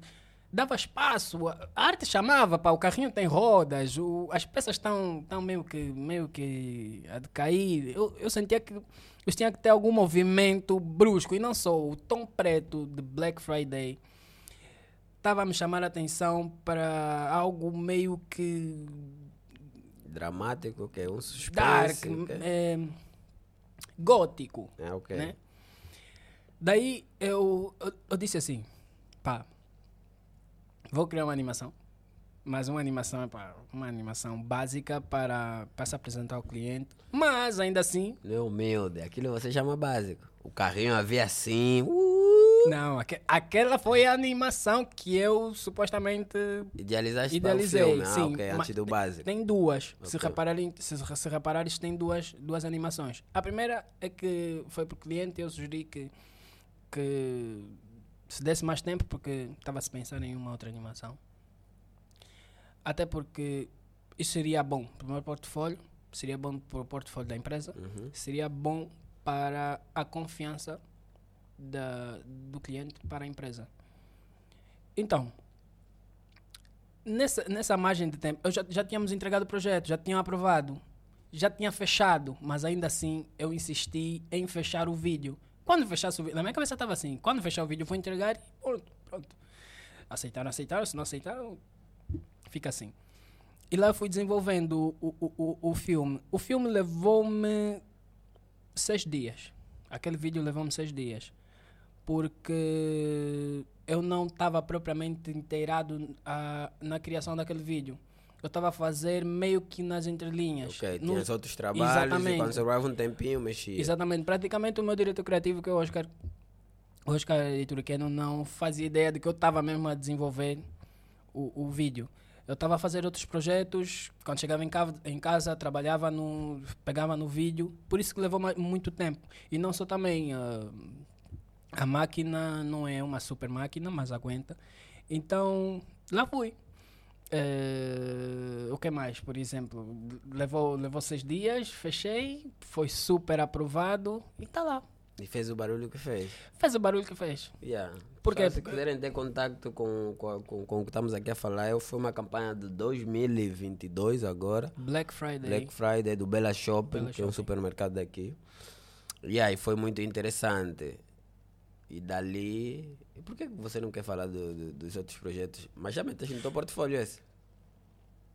dava espaço, a arte chamava, pá, o carrinho tem rodas, o, as peças estão tão meio que, meio que a decair. Eu, eu sentia que eles tinham que ter algum movimento brusco e não só o tom preto de Black Friday estava a me chamar a atenção para algo meio que Dramático, que é um suspense. dark, ok. é, gótico, É, ok. né? Daí eu, eu, eu disse assim, pá, vou criar uma animação, mas uma animação é pá, uma animação básica para, para se apresentar ao cliente, mas ainda assim, é humilde, aquilo você chama básico. O carrinho havia assim. Uh, não, aque- aquela foi a animação que eu supostamente idealizaste Idealizei, para o filme. Ah, sim. ok, mas antes do básico. Tem duas. Se, Ok. repararem, se, se reparares, tem duas, duas animações. A primeira é que foi para o cliente eu sugeri que, que se desse mais tempo, porque estava a se pensar em uma outra animação. Até porque isso seria bom para o meu portfólio, seria bom para o portfólio da empresa, Uhum. seria bom para a confiança da, do cliente para a empresa. Então, nessa, nessa margem de tempo, eu já, já tínhamos entregado o projeto, já tinham aprovado, já tinha fechado, mas ainda assim eu insisti em fechar o vídeo. Quando fechasse o vídeo, na minha cabeça estava assim: quando fechar o vídeo, vou entregar e pronto, pronto. Aceitaram, aceitaram, se não aceitaram, fica assim. E lá eu fui desenvolvendo o, o, o, o filme. O filme levou-me seis dias. Aquele vídeo levou-me seis dias. Porque eu não estava propriamente inteirado a, na criação daquele vídeo. Eu estava a fazer meio que nas entrelinhas. Ok, No- tinhas outros trabalhos Exatamente. e quando sobrava um tempinho mexia. Exatamente. Praticamente o meu diretor criativo, que é o Oscar, o Oscar Ituriqueno, não fazia ideia de que eu estava mesmo a desenvolver o, o vídeo. Eu estava a fazer outros projetos, quando chegava em casa, em casa trabalhava no. pegava no vídeo, por isso que levou muito tempo. E não só também. ah, a máquina não é uma super máquina, mas aguenta. Então, lá fui. Eh, o que mais, por exemplo? Levou, levou seis dias, fechei, foi super aprovado e tá lá. E fez o barulho que fez. Fez o barulho que fez. Yeah. Porque- se quiserem ter contato com, com, com, com o que estamos aqui a falar, eu foi uma campanha de 2022 agora. Black Friday. Black Friday do Bella Shopping, que é um Shopping. supermercado daqui. E aí foi muito interessante. E dali. E por que você não quer falar do- do- dos outros projetos? Mas já meteste no teu portfólio esse?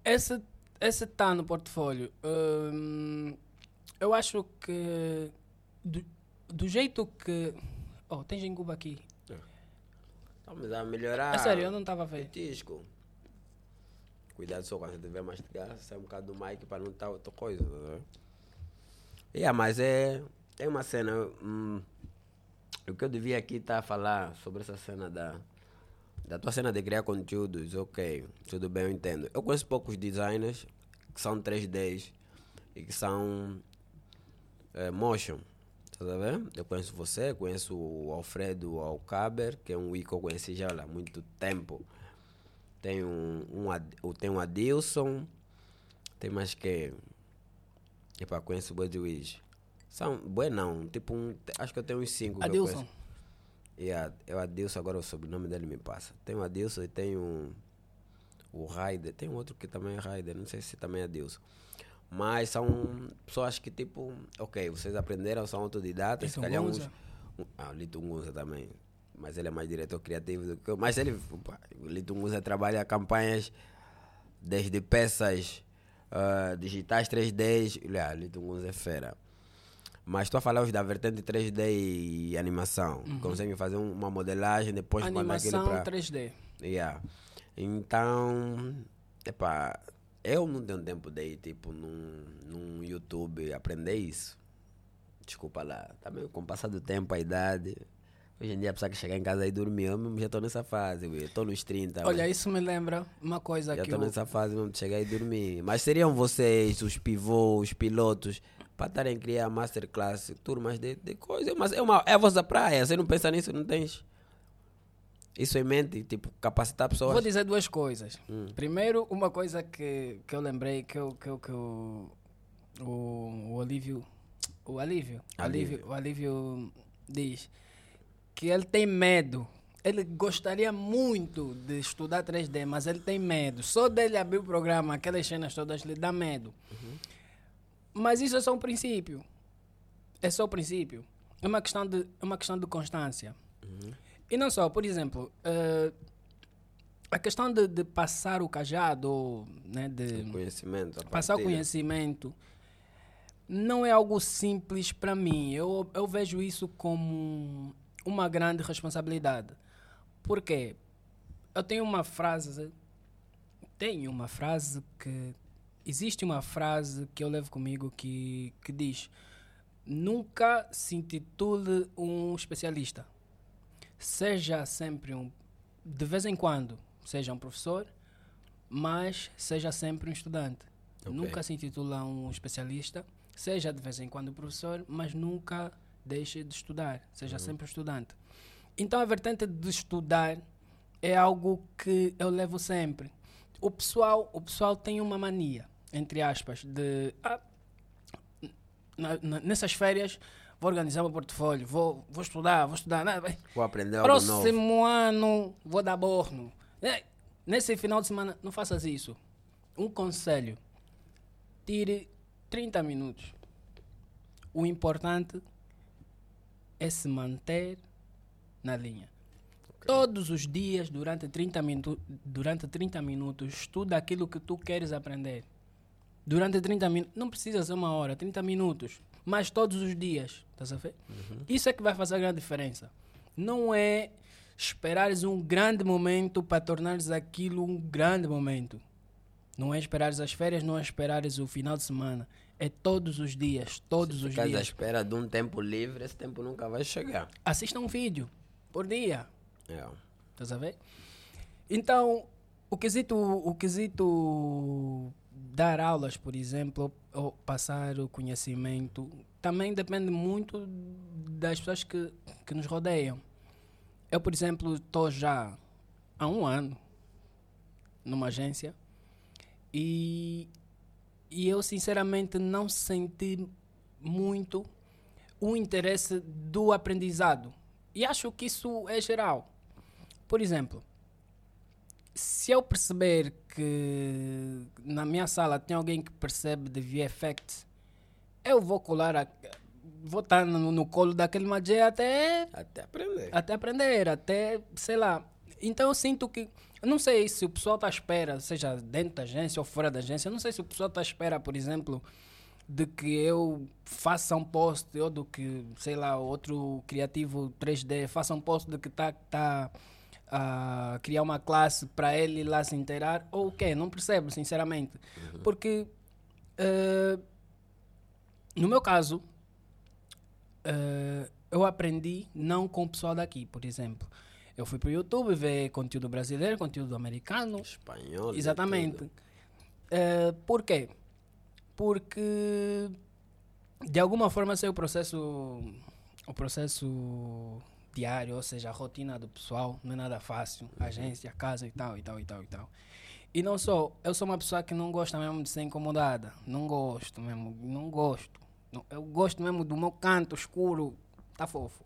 Esse, esse tá no portfólio. Hum, eu acho que do, do jeito que. Oh, tem genguba aqui. Estamos a melhorar. é sério, eu não estava a ver. Petisco. Cuidado só quando você tiver mastigar, sai um bocado do mic para não estar outra coisa. Né? Yeah, mas é, é uma cena. hum, o que eu devia aqui estar a falar sobre essa cena da, da tua cena de criar conteúdos, ok, tudo bem, eu entendo. Eu conheço poucos designers que são 3Ds e que são é, motion. Tá ver? Eu conheço você, conheço o Alfredo Alcaber, que é um Wii que eu conheci já há muito tempo. Tem um, um, tenho um Adilson, tem mais que. Epa, conheço o Bud Wiz. São, bué não, tipo um, acho que eu tenho uns cinco que eu Adilson. conheço. Yeah, é o Adilson, agora o sobrenome dele me passa. Tem o Adilson e tem um, o Raider. Tem outro que também é Raider, não sei se também é Adilson. Mas são pessoas que, tipo, ok, vocês aprenderam, são autodidatas, se calhar uns. Um- Ah, o Lito Ngunza também. Mas ele é mais diretor criativo do que eu. Mas ele, opa, o Lito Ngunza trabalha campanhas desde peças ah, digitais 3D. Olha, Lito Ngunza é fera. Mas estou a falar da vertente 3D e animação. Conseguem fazer um- uma modelagem, depois mandar aquilo Uhum. Animação para. 3D. Yeah. Então, epá, eu não tenho tempo de ir, tipo, num, num YouTube aprender isso. Desculpa lá. Também com o passar do tempo, a idade. Hoje em dia, a pessoa que chegar em casa e dormir, eu mesmo já estou nessa fase, estou nos 30. Olha, mas isso me lembra uma coisa já que estou eu, nessa fase mesmo de chegar e dormir. Mas seriam vocês, os pivôs, os pilotos, para estarem a criar masterclass, turmas de, de coisa. Mas é, uma, é a vossa praia, você não pensa nisso, não tens isso em mente? Tipo, capacitar pessoas? Vou dizer duas coisas. Hum. Primeiro, uma coisa que, que eu lembrei que, eu, que, eu, que eu, o, o Olívio. O Alívio, Alívio. Alívio. O Alívio diz que ele tem medo. Ele gostaria muito de estudar 3D, mas ele tem medo. Só dele abrir o programa, aquelas cenas todas, lhe dá medo. Mas isso é só um princípio. É só o princípio. É uma questão de, é uma questão de constância. E não só, por exemplo, eh, a questão de, de passar o cajado, né, de conhecimento. a passar o conhecimento, não é algo simples para mim. Eu, eu vejo isso como uma grande responsabilidade. Por quê? Eu tenho uma frase, tenho uma frase que existe uma frase que eu levo comigo que, que diz: nunca se intitule um especialista. Seja sempre um, de vez em quando, seja um professor, mas seja sempre um estudante. Ok. Nunca se intitula um especialista, seja de vez em quando um professor, mas nunca deixe de estudar, seja sempre um estudante. Então a vertente de estudar é algo que eu levo sempre. O pessoal, o pessoal tem uma mania, entre aspas, de ah, na- na- nessas férias vou organizar meu portfólio, vou, vou estudar, vou estudar. Vai- Vou aprender algo novo. Próximo ano vou dar borno. É, Nesse final de semana, não faças isso. Um conselho: tire 30 minutos. O importante é se manter na linha. Todos os dias, durante 30, minutos, durante 30 minutos, estuda aquilo que tu queres aprender. Durante 30 minutos, não precisa ser uma hora, 30 minutos, mas todos os dias, estás a ver? Isso é que vai fazer a grande diferença. Não é esperares um grande momento para tornares aquilo um grande momento. Não é esperares as férias, não é esperares o final de semana. É todos os dias, todos os Ficares à dias. espera de um tempo livre, esse tempo nunca vai chegar. Assista um vídeo por dia. É. Estás a ver? Então, o quesito, o quesito dar aulas, por exemplo, ou passar o conhecimento, também depende muito das pessoas que, que nos rodeiam. Eu, por exemplo, estou já há um ano numa agência e, e eu, sinceramente, não senti muito o interesse do aprendizado. E acho que isso é geral. Por exemplo, se eu perceber que na minha sala tem alguém que percebe de VFX, eu vou colar, a, vou estar no, no colo daquele magé até, Até aprender. até aprender, até, sei lá. Então eu sinto que, eu não sei se o pessoal está à espera, seja dentro da agência ou fora da agência, eu não sei se o pessoal está à espera, por exemplo, de que eu faça um post ou do que, sei lá, outro criativo 3D faça um post de que está tá, a criar uma classe para ele lá se inteirar, ou o quê? Não percebo, sinceramente. Porque, eh, no meu caso, eh, eu aprendi não com o pessoal daqui, por exemplo. Eu fui para o YouTube ver conteúdo brasileiro, conteúdo americano, Espanhol. Exatamente. Eh, por quê? Porque de alguma forma esse é o processo, o processo diário, ou seja, a rotina do pessoal, não é nada fácil, agência, casa e tal, e tal, e tal, e tal. E não só, eu sou uma pessoa que não gosta mesmo de ser incomodada, não gosto mesmo, não gosto. Não- Eu gosto mesmo do meu canto escuro, tá fofo.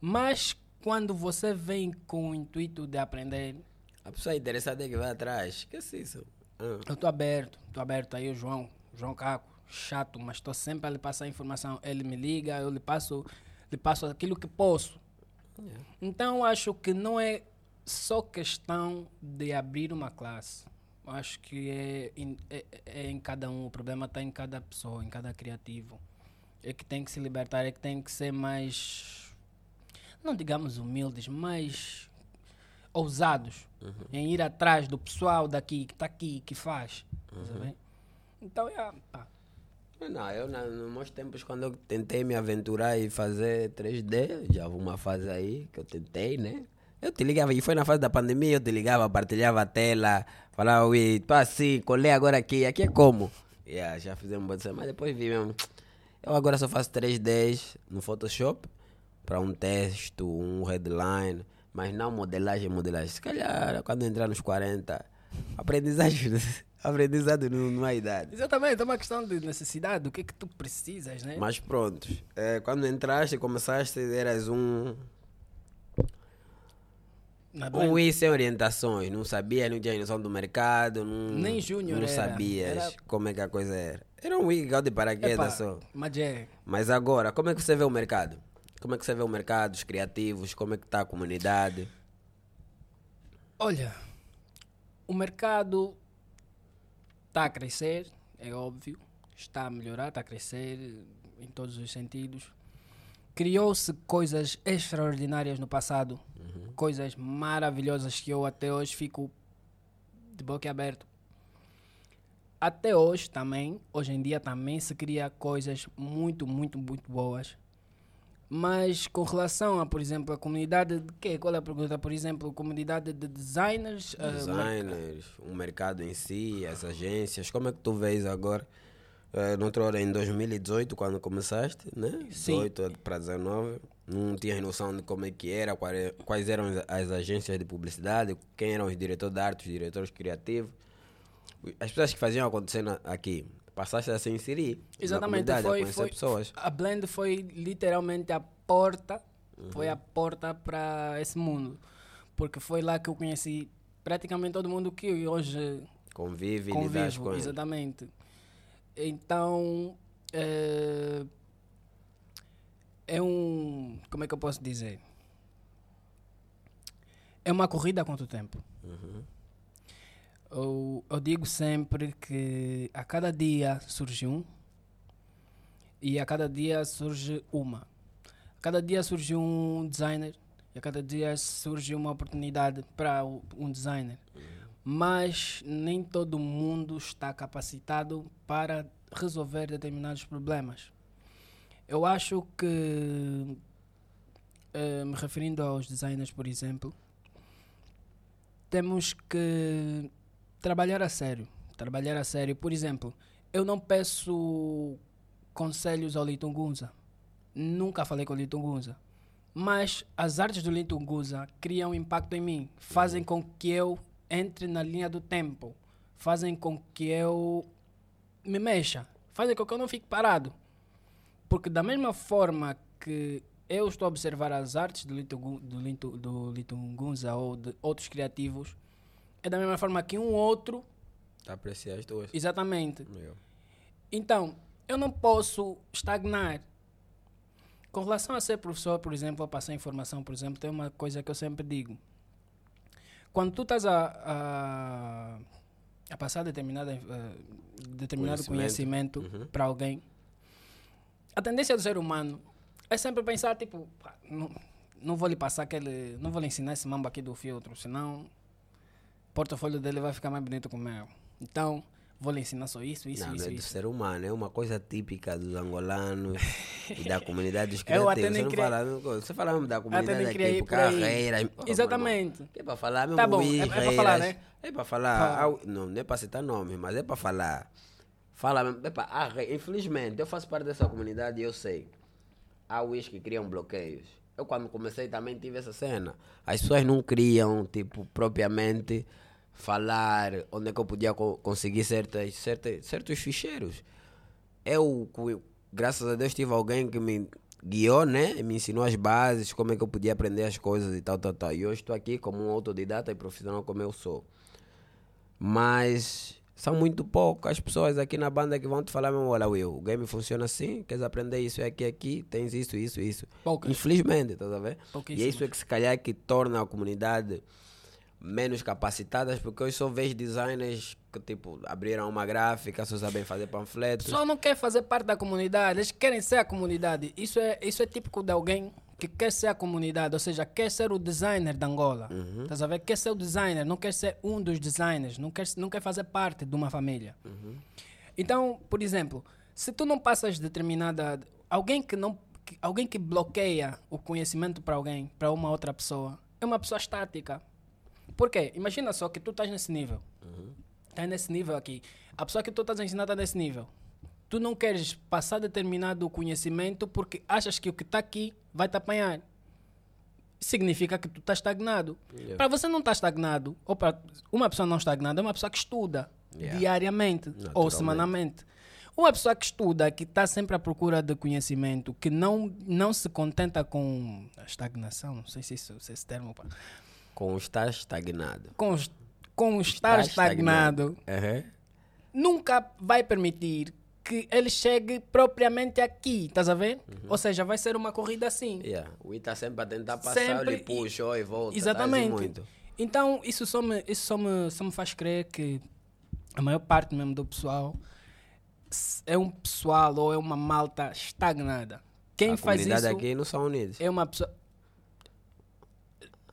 Mas quando você vem com o intuito de aprender, A pessoa interessada é que vai atrás. Esquece isso. Ah, Eu tô aberto, tô aberto aí, o João, João Caco, chato, mas tô sempre a lhe passar informação. Ele me liga, eu lhe passo, lhe passo aquilo que posso. Então acho que não é só questão de abrir uma classe. Acho que é em, é, é em cada um, o problema está em cada pessoa, em cada criativo. É que tem que se libertar, é que tem que ser mais, não digamos humildes, mais ousados em ir atrás do pessoal daqui, que está aqui, que faz. sabe? Então, é, pá, Não, eu nos meus tempos, quando eu tentei me aventurar e fazer 3D, já houve uma fase aí que eu tentei, né? Eu te ligava, e foi na fase da pandemia, eu te ligava, partilhava a tela, falava, ui, tô assim, colei agora aqui, aqui é como? Yeah, já fizemos você, mas depois vi mesmo. Eu agora só faço 3Ds no Photoshop, para um texto, um headline, mas não modelagem, modelagem. Se calhar, quando entrar nos 40, aprendizagem, aprendizado há idade. exatamente, é uma questão de necessidade, do que é que tu precisas, né? Mas pronto, eh, quando entraste, começaste, eras um, Na um Wii sem orientações, não sabia, não tinha noção do mercado, não, Nem júnior não sabias era- como é que a coisa era. Era um Wii igual de paraquedas só. Mas é, Mas agora, como é que você vê o mercado? Como é que você vê o mercado, os criativos, como é que está a comunidade? olha, o mercado está a crescer, é óbvio, está a melhorar, está a crescer em todos os sentidos. Criou-se coisas extraordinárias no passado, coisas maravilhosas que eu até hoje fico de boca aberta. Até hoje também, hoje em dia também se cria coisas muito, muito, muito boas. Mas com relação a, por exemplo, a comunidade de quê? Qual é a pergunta? Por exemplo, comunidade de designers, eh, Designers, o mercado em si, as agências, como é que tu vês agora? Uh, noutra hora, em 2018, quando começaste, né? Sim. 18 para 19, não tinhas noção de como é que era, quais, quais eram as, as agências de publicidade, quem eram os diretores de arte, os diretores criativos. As pessoas que faziam acontecer aqui, passaste a se inserir Exatamente, comunidade, a foi, foi, pessoas. a Blend foi literalmente a porta, foi a porta para esse mundo. Porque foi lá que eu conheci praticamente todo mundo que hoje Convive e lidas com exatamente. Então, eh, é um. Como é que eu posso dizer? É uma corrida há quanto tempo? Eu, eu digo sempre que a cada dia surge um e a cada dia surge uma. A cada dia surge um designer e a cada dia surge uma oportunidade para um designer. Mas nem todo mundo está capacitado para resolver determinados problemas. Eu acho que, eh, me referindo aos designers, por exemplo, temos que trabalhar a sério. Trabalhar a sério. Por exemplo, eu não peço conselhos ao Litunguza. Nunca falei com o Litunguza. Mas as artes do Litunguza criam impacto em mim. Fazem com que eu entre na linha do tempo. Fazem com que eu me mexa. Fazem com que eu não fique parado. Porque da mesma forma que eu estou a observar as artes do, Litungu, do, ou de outros criativos, é da mesma forma que um outro, Tá apreciar as duas. exatamente. Eu. Então, eu não posso estagnar. Com relação a ser professor, por exemplo, a passar informação, por exemplo, tem uma coisa que eu sempre digo. Quando tu estás a, a, a passar determinada, eh, determinado Conhecimento. conhecimento Uhum. para alguém, a tendência do ser humano é sempre pensar, tipo, "Pá, não, não vou lhe passar aquele, não vou lhe ensinar esse mambo aqui do filtro, senão portfólio dele vai ficar mais bonito que o meu. Então, vou lhe ensinar só isso, isso, não, isso, não é do isso. ser humano, é uma coisa típica dos angolanos e da comunidade dos criativos. Você não fala, você fala mesmo da comunidade aqui, ir por por carreira. Exatamente. É para falar mesmo Tá bom, é- é Reiras. falar, né? É para falar, Fala. au- não, não é para citar nomes, mas é para falar. Fala mesmo, epa, re- infelizmente, eu faço parte dessa comunidade e eu sei. Há uís que criam bloqueios. Eu quando comecei também tive essa cena. As pessoas não criam, tipo, propriamente falar onde é que eu podia co- conseguir certas, certas, certos ficheiros. Eu, graças a Deus, tive alguém que me guiou, né? E me ensinou as bases, como é que eu podia aprender as coisas e tal, tal, tal. E hoje estou aqui como um autodidata e profissional como eu sou. Mas são muito poucas as pessoas aqui na banda que vão te falar mesmo, olha Will, o game funciona assim, queres aprender isso aqui, aqui, tens isso, isso, isso. Poucas. Infelizmente, estás a ver? E é isso é que se calhar que torna a comunidade menos capacitadas, porque hoje só vejo designers que tipo abriram uma gráfica, só sabem fazer panfletos. Só não quer fazer parte da comunidade, eles querem ser a comunidade. Isso é, isso é típico de alguém que quer ser a comunidade, ou seja, quer ser o designer da Angola. A ver? Quer ser o designer, não quer ser um dos designers, não quer, não quer fazer parte de uma família. Então, por exemplo, se tu não passas determinada. Alguém que não. que- Alguém que bloqueia o conhecimento para alguém, para uma outra pessoa, é uma pessoa estática. Por quê? Imagina só que tu estás nesse nível. Está nesse nível aqui. A pessoa que tu estás a ensinar está nesse nível. Tu não queres passar determinado conhecimento porque achas que o que está aqui vai te apanhar. Significa que tu está estagnado. Yeah. Para você não estar estagnado, ou para uma pessoa não estagnada, é uma pessoa que estuda Yeah. diariamente ou semanalmente. Uma pessoa que estuda, que está sempre à procura de conhecimento, que não, não se contenta com a estagnação, não sei se, isso, se esse termo. Com estar estagnado. Com, com estar Está estagnado Aham. nunca vai permitir que ele chegue propriamente aqui, estás a ver? Ou seja, vai ser uma corrida assim. Yeah. O I está sempre a tentar passar, Sempre ele puxa e volta. Exatamente. muito. Então, isso só me, isso só me, só me faz crer que a maior parte mesmo do pessoal é um pessoal ou é uma malta estagnada. Quem a faz comunidade isso aqui não são unidos. é uma pessoa.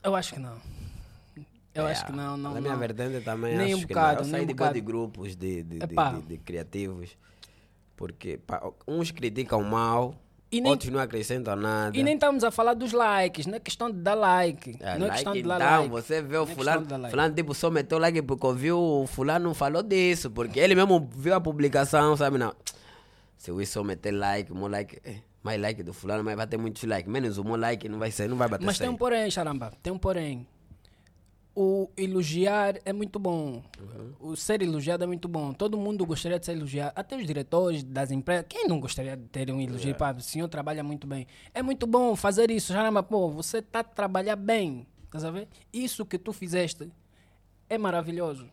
Eu acho que não. Eu É, acho que não, não. Na minha não. vertente também Nem acho um que bocado, não. Eu nem saí um de bocado. de grupos de, de, de, de- criativos. Porque pá, uns criticam mal, E nem- outros não acrescentam nada. E nem estamos a falar dos likes, não é questão de dar like. É, não é like, questão de dar então, like. você vê o Não é fulano, like. fulano tipo só meteu like porque ouviu o fulano falou disso, porque ele mesmo viu a publicação, sabe, não. Se o só meter like, meu like, eh, mais like do fulano, mas vai ter muitos likes, menos o meu like não vai ser, não vai bater Mas tem 100. um porém, Charamba, tem um porém. O elogiar é muito bom. Uhum. O ser elogiado é muito bom. Todo mundo gostaria de ser elogiado. Até os diretores das empresas. Quem não gostaria de ter um elogio? É. Pá, o senhor trabalha muito bem. É muito bom fazer isso. Charamba, pô, você está a trabalhar bem. Estás a ver? Isso que tu fizeste é maravilhoso.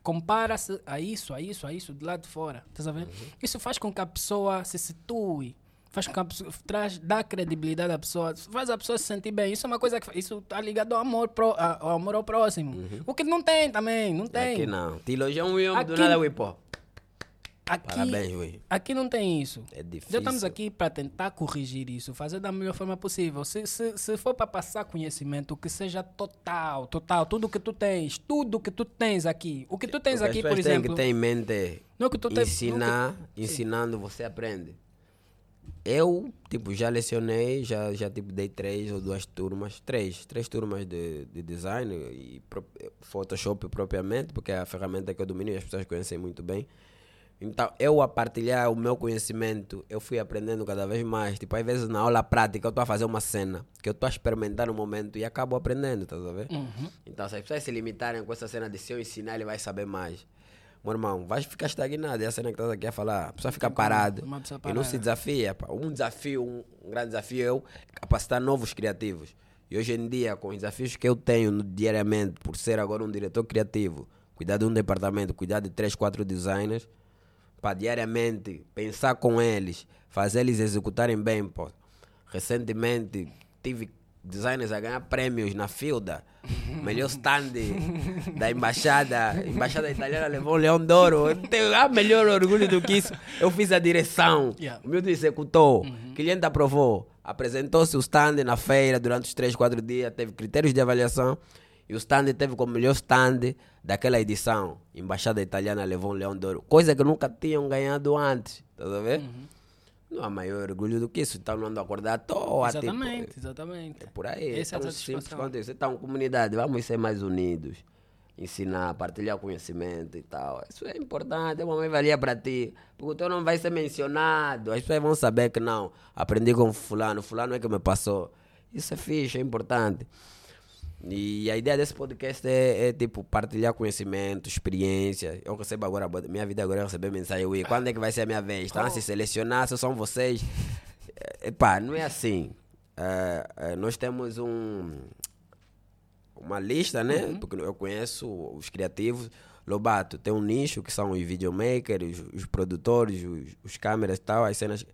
Compara-se a isso, a isso, a isso, de lá de fora. Estás a ver? Uhum. Isso faz com que a pessoa se situe. Faz com que a pessoa, traz, dá credibilidade à pessoa, faz a pessoa se sentir bem. Isso é uma coisa que isso tá ligado ao amor, pro, ao amor ao próximo. O que não tem também, não tem. Aqui não. Te elogiam um homem do nada, ui, pô. Aqui, Parabéns, ui. aqui não tem isso. É difícil. Já estamos aqui para tentar corrigir isso, fazer da melhor forma possível. Se, se, se for para passar conhecimento, que seja total, total, tudo que tu tens, tudo que tu tens aqui. O que tu tens Porque aqui, por exemplo. que ter em mente Não que tu tens- ensinar, ensinando você aprende. Eu, tipo, já lecionei, já, já tipo, dei três ou duas turmas, três, três turmas de, de design e pro- Photoshop propriamente, porque é a ferramenta que eu domino e as pessoas conhecem muito bem. Então, eu a partilhar o meu conhecimento, eu fui aprendendo cada vez mais. Tipo, às vezes na aula prática eu estou a fazer uma cena que eu estou a experimentar no momento e acabo aprendendo, tá a ver? Então, se as pessoas se limitarem com essa cena de se eu ensinar, ele vai saber mais. Meu irmão, vai ficar estagnado. É a cena que estás aqui a falar. A pessoa fica parada uma pessoa e não se desafia. pá. Um desafio, um, um grande desafio é capacitar novos criativos. E hoje em dia, com os desafios que eu tenho diariamente, por ser agora um diretor criativo, cuidar de um departamento, cuidar de três, quatro designers, para diariamente pensar com eles, fazer eles executarem bem, pô. Recentemente tive designers a ganhar prêmios na Filda. Melhor stand da embaixada, embaixada italiana levou o Leão d'Oro. Eu tenho a melhor orgulho do que isso. Eu fiz a direção, Yeah. o meu executou, o cliente aprovou, apresentou-se o stand na feira durante os 3, 4 dias, teve critérios de avaliação e o stand teve como melhor stand daquela edição. Embaixada italiana levou um Leão d'Oro, coisa que nunca tinham ganhado antes, tá a ver? Não há maior orgulho do que isso, então não ando a acordar à toa, tipo, Exatamente, exatamente. por aí. Essa é a simples quanto isso. Então, comunidade, vamos ser mais unidos. Ensinar, partilhar conhecimento e tal. Isso é importante, é uma mais-valia para ti. Porque o teu nome vai ser mencionado. As pessoas vão saber que não. Aprendi com fulano, fulano é que me passou. Isso é fixe, é importante. E a ideia desse podcast é, é, tipo partilhar conhecimento, experiência. Eu recebo agora, minha vida agora é receber mensagem, ui, quando é que vai ser a minha vez? Estão a se selecionar, se são vocês. É, Epá, não é assim. É, é, nós temos um, uma lista, né? Porque eu conheço os criativos. Lobato tem um nicho que são os videomakers, os, os produtores, os, os câmeras e tal, as cenas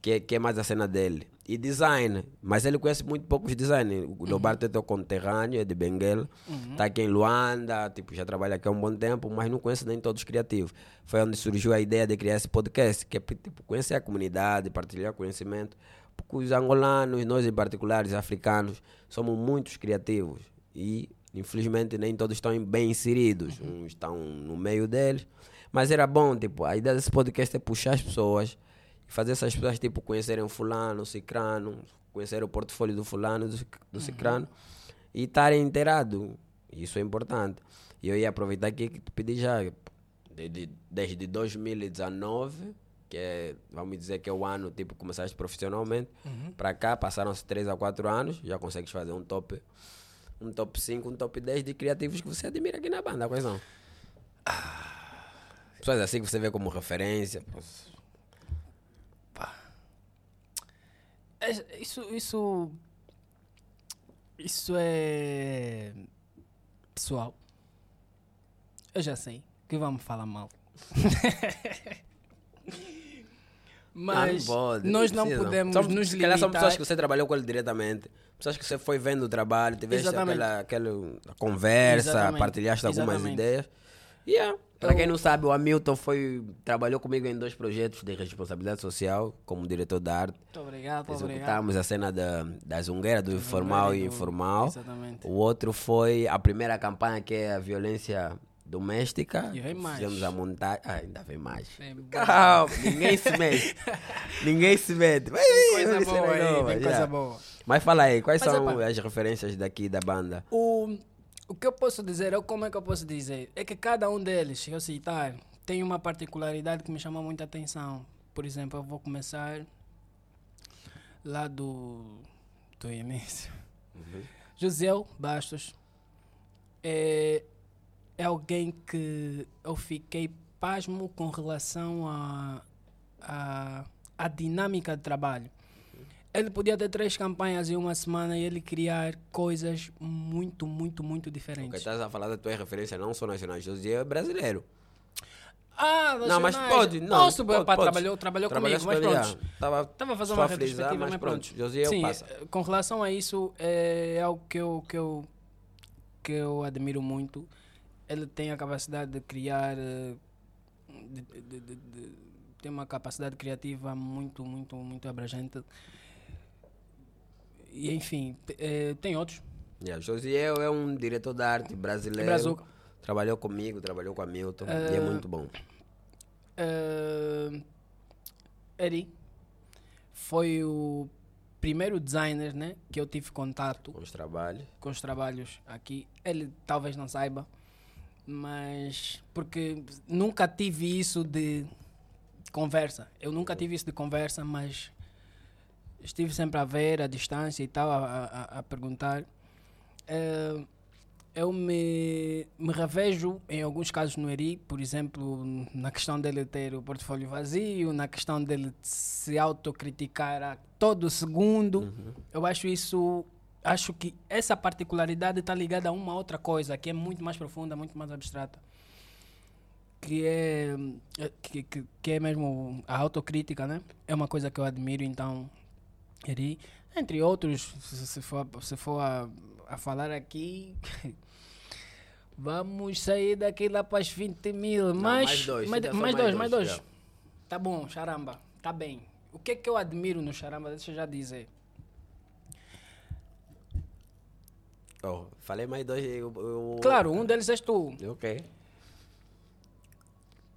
que, é- que é mais a cena dele. E design, mas ele conhece muito poucos design. O Lobato é teu conterrâneo, é de Benguela, está aqui em Luanda, tipo, já trabalha aqui há um bom tempo, mas não conhece nem todos os criativos. Foi onde surgiu a ideia de criar esse podcast, que é tipo, conhecer a comunidade, partilhar conhecimento. Porque os angolanos, nós em particular, os africanos, somos muitos criativos. E, infelizmente, nem todos estão bem inseridos. Uns estão no meio deles. Mas era bom, tipo, a ideia desse podcast é puxar as pessoas e fazer essas pessoas, tipo, conhecerem o fulano, o cicrano, conhecer o portfólio do fulano, do, do cicrano e estarem inteirados. Isso é importante. E eu ia aproveitar aqui que te pedi já, de- de- desde 2019, que é, vamos dizer que é o ano, tipo, começaste profissionalmente, para cá, passaram-se 3 a 4 anos, já consegues fazer um top, um top 5, um top 10 de criativos que você admira aqui na banda, quais são? Pessoas assim que você vê como referência. pô. É- Isso, isso. Isso é. Pessoal. Eu já sei que vamos falar mal. Mas pode, nós não precisa. podemos São- nos se calhar são limitar. pessoas que você trabalhou com ele diretamente. Pessoas que você foi vendo o trabalho, tiveste Exatamente. aquela, aquela conversa, Exatamente. partilhaste algumas Exatamente. ideias. Yeah. Para quem não sabe, o Hamilton foi, trabalhou comigo em dois projetos de responsabilidade social, como diretor da arte. Muito obrigado, muito obrigado. Executamos a cena da, da zungueira, do informal e informal. Exatamente. O outro foi a primeira campanha, que é a violência doméstica. E vem mais. Fizemos a montagem. Ah, ainda vem mais. Vem. Calma, ninguém se mete. ninguém se mete. Vai, Coisa boa aí, nova, vem coisa boa. Mas fala aí, quais Mas, são epa. as referências daqui da banda? O, o que eu posso dizer, ou como é que eu posso dizer, é que cada um deles, eu citar, tem uma particularidade que me chama muita atenção. Por exemplo, eu vou começar lá do, do início. José Bastos é, é alguém que eu fiquei pasmo com relação à a, a, dinâmica de trabalho. Ele podia ter três campanhas em uma semana e ele criar coisas muito, muito, muito diferentes. estás a falar da tua referência não só nacional, José é brasileiro. Ah, Não, mas pode, não. Posso, pode, pá, pode. trabalhou, trabalhou comigo, mas pronto. Tava, Estava a fazer só uma a frisar, retrospectiva, mas pronto. pronto. Josiel Sim, passa. eh, com relação a isso, é algo que eu, que eu, que eu admiro muito. Ele tem a capacidade de criar. eh, de- de- de- tem uma capacidade criativa muito, muito, muito abrangente. E enfim, eh, tem outros. Yeah, Josiel é um diretor de arte brasileiro. Brazuca. Trabalhou comigo, trabalhou com a Milton. Eh, E é muito bom. Uh, Eri foi o primeiro designer né, que eu tive contato Com os trabalhos. com os trabalhos aqui. Ele talvez não saiba, mas porque nunca tive isso de conversa. Eu nunca tive isso de conversa, mas estive sempre a ver a distância e tal, a, a- a perguntar. Eh, eu me, me revejo em alguns casos no Eri, por exemplo, na questão dele ter o portfólio vazio, na questão dele se autocriticar a todo segundo. Eu acho isso. Acho que essa particularidade está ligada a uma outra coisa que é muito mais profunda, muito mais abstrata. Que é, é, que, que, que é mesmo a autocrítica, né? É uma coisa que eu admiro, então. Eri, entre outros, se, for, se for a, a falar aqui, vamos sair daqui lá para as 20 mil. Mas, mais dois, mais, ainda só mais mais dois, mais dois, dois. já. Tá bom, charamba, tá bem. O que é que eu admiro no charamba? Deixa eu já dizer. Oh, falei mais dois. Eu, eu- Claro, um deles és tu. Ok.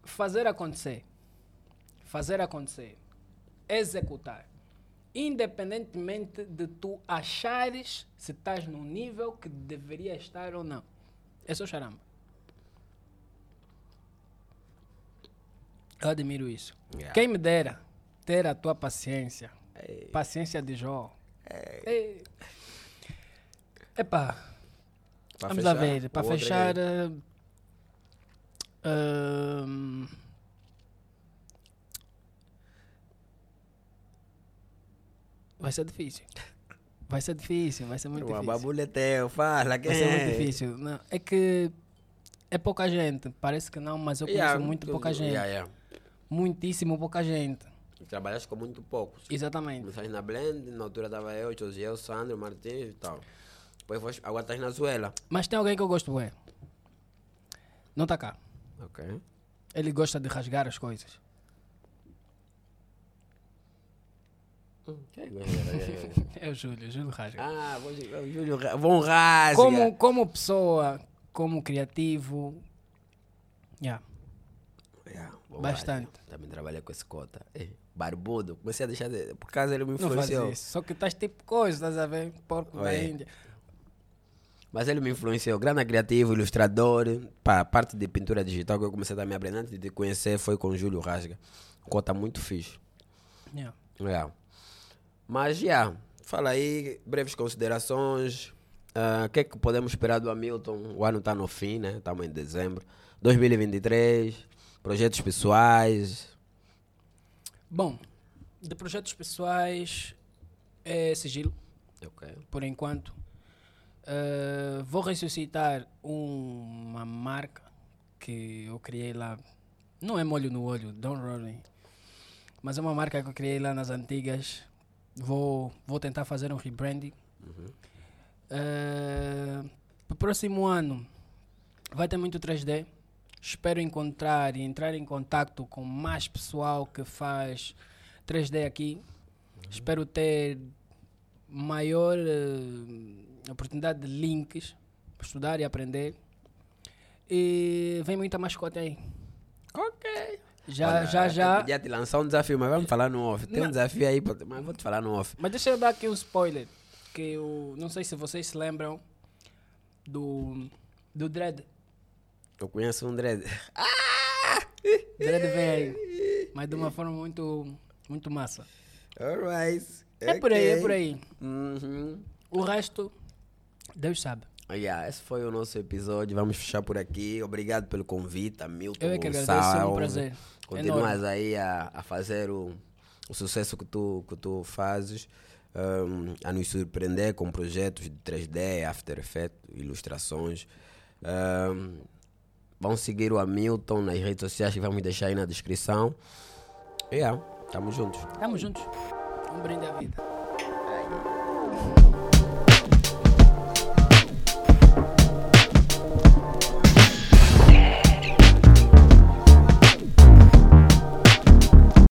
Fazer acontecer. Fazer acontecer. Executar. Independentemente de tu achares se estás no nível que deveria estar ou não. É o charamba. Eu admiro isso. Yeah. Quem me dera ter a tua paciência. Ei. Paciência de Jó. Ei. Epá, Pra vamos fechar, lá ver. Para fechar. eh, vai ser difícil. Vai ser difícil, vai ser muito O difícil. babulho é teu, fala. Quem Vai ser muito é? difícil. Não, é que é pouca gente. Parece que não, mas eu conheço Yeah, muito pouca gente. yeah, yeah. Muitíssimo pouca gente. Trabalhaste com muito poucos. Exatamente. Começaste na Blend, na altura estava eu, Josiel, Sandro, Martins e tal. Depois foste- agora estás na Zuela. Mas tem alguém que eu gosto, ué. Não tá cá. Ok. Ele gosta de rasgar as coisas. Quem gosta? É o Júlio, Júlio rasga. ah, o Júlio Ra- Von Rasga. como, como pessoa, como criativo, yeah, Yeah, Bastante. Rasga. Também trabalhei com esse cota. Eh, barbudo. Comecei a deixar de... Por causa ele me não faz influenciou. isso. Só que estás tipo coisa, estás a ver? Porco da. Índia. Mas ele me influenciou. Grande criativo, ilustrador. Para a parte de pintura digital que eu comecei a me aprender antes de conhecer foi com o Júlio Rasga. Cota muito fixe. Yeah. Yeah. Mas, já, fala aí, breves considerações. Ah, O que é que podemos esperar do Hamilton? O ano está no fim, né? Estamos em dezembro. 2023, projetos pessoais. Bom, de projetos pessoais, é sigilo, Ok. por enquanto. Eh, vou ressuscitar uma marca que eu criei lá. Não é molho no olho, don't worry. Mas é uma marca que eu criei lá nas antigas. Vou, vou tentar fazer um rebranding. Para o próximo ano vai ter muito 3D. Espero encontrar e entrar em contato com mais pessoal que faz 3D aqui. Espero ter maior eh, oportunidade de links para estudar e aprender. E vem muita mascote aí. Ok. Já, Olha, já, eu já. Podia te lançar um desafio, mas vamos falar no off. Tem um Não. desafio aí, mas vou te falar no off. Mas deixa eu dar aqui um spoiler. Que eu não sei se vocês se lembram do, do Dread. Eu conheço um dread. Dread vem aí. Mas de uma forma muito, muito massa. Alright. É por aí, é por aí. Uhum. O resto, Deus sabe. Yeah, esse foi o nosso episódio. Vamos fechar por aqui. Obrigado pelo convite, Hamilton. Eu é que agradeço, é um prazer. Continuas aí a, a fazer o, o sucesso que tu, que tu fazes, um, a nos surpreender com projetos de 3D, After Effects, ilustrações. Um, Vão seguir o Hamilton nas redes sociais que vamos deixar aí na descrição. E yeah, tamo juntos. Tamo juntos. Um brinde à vida.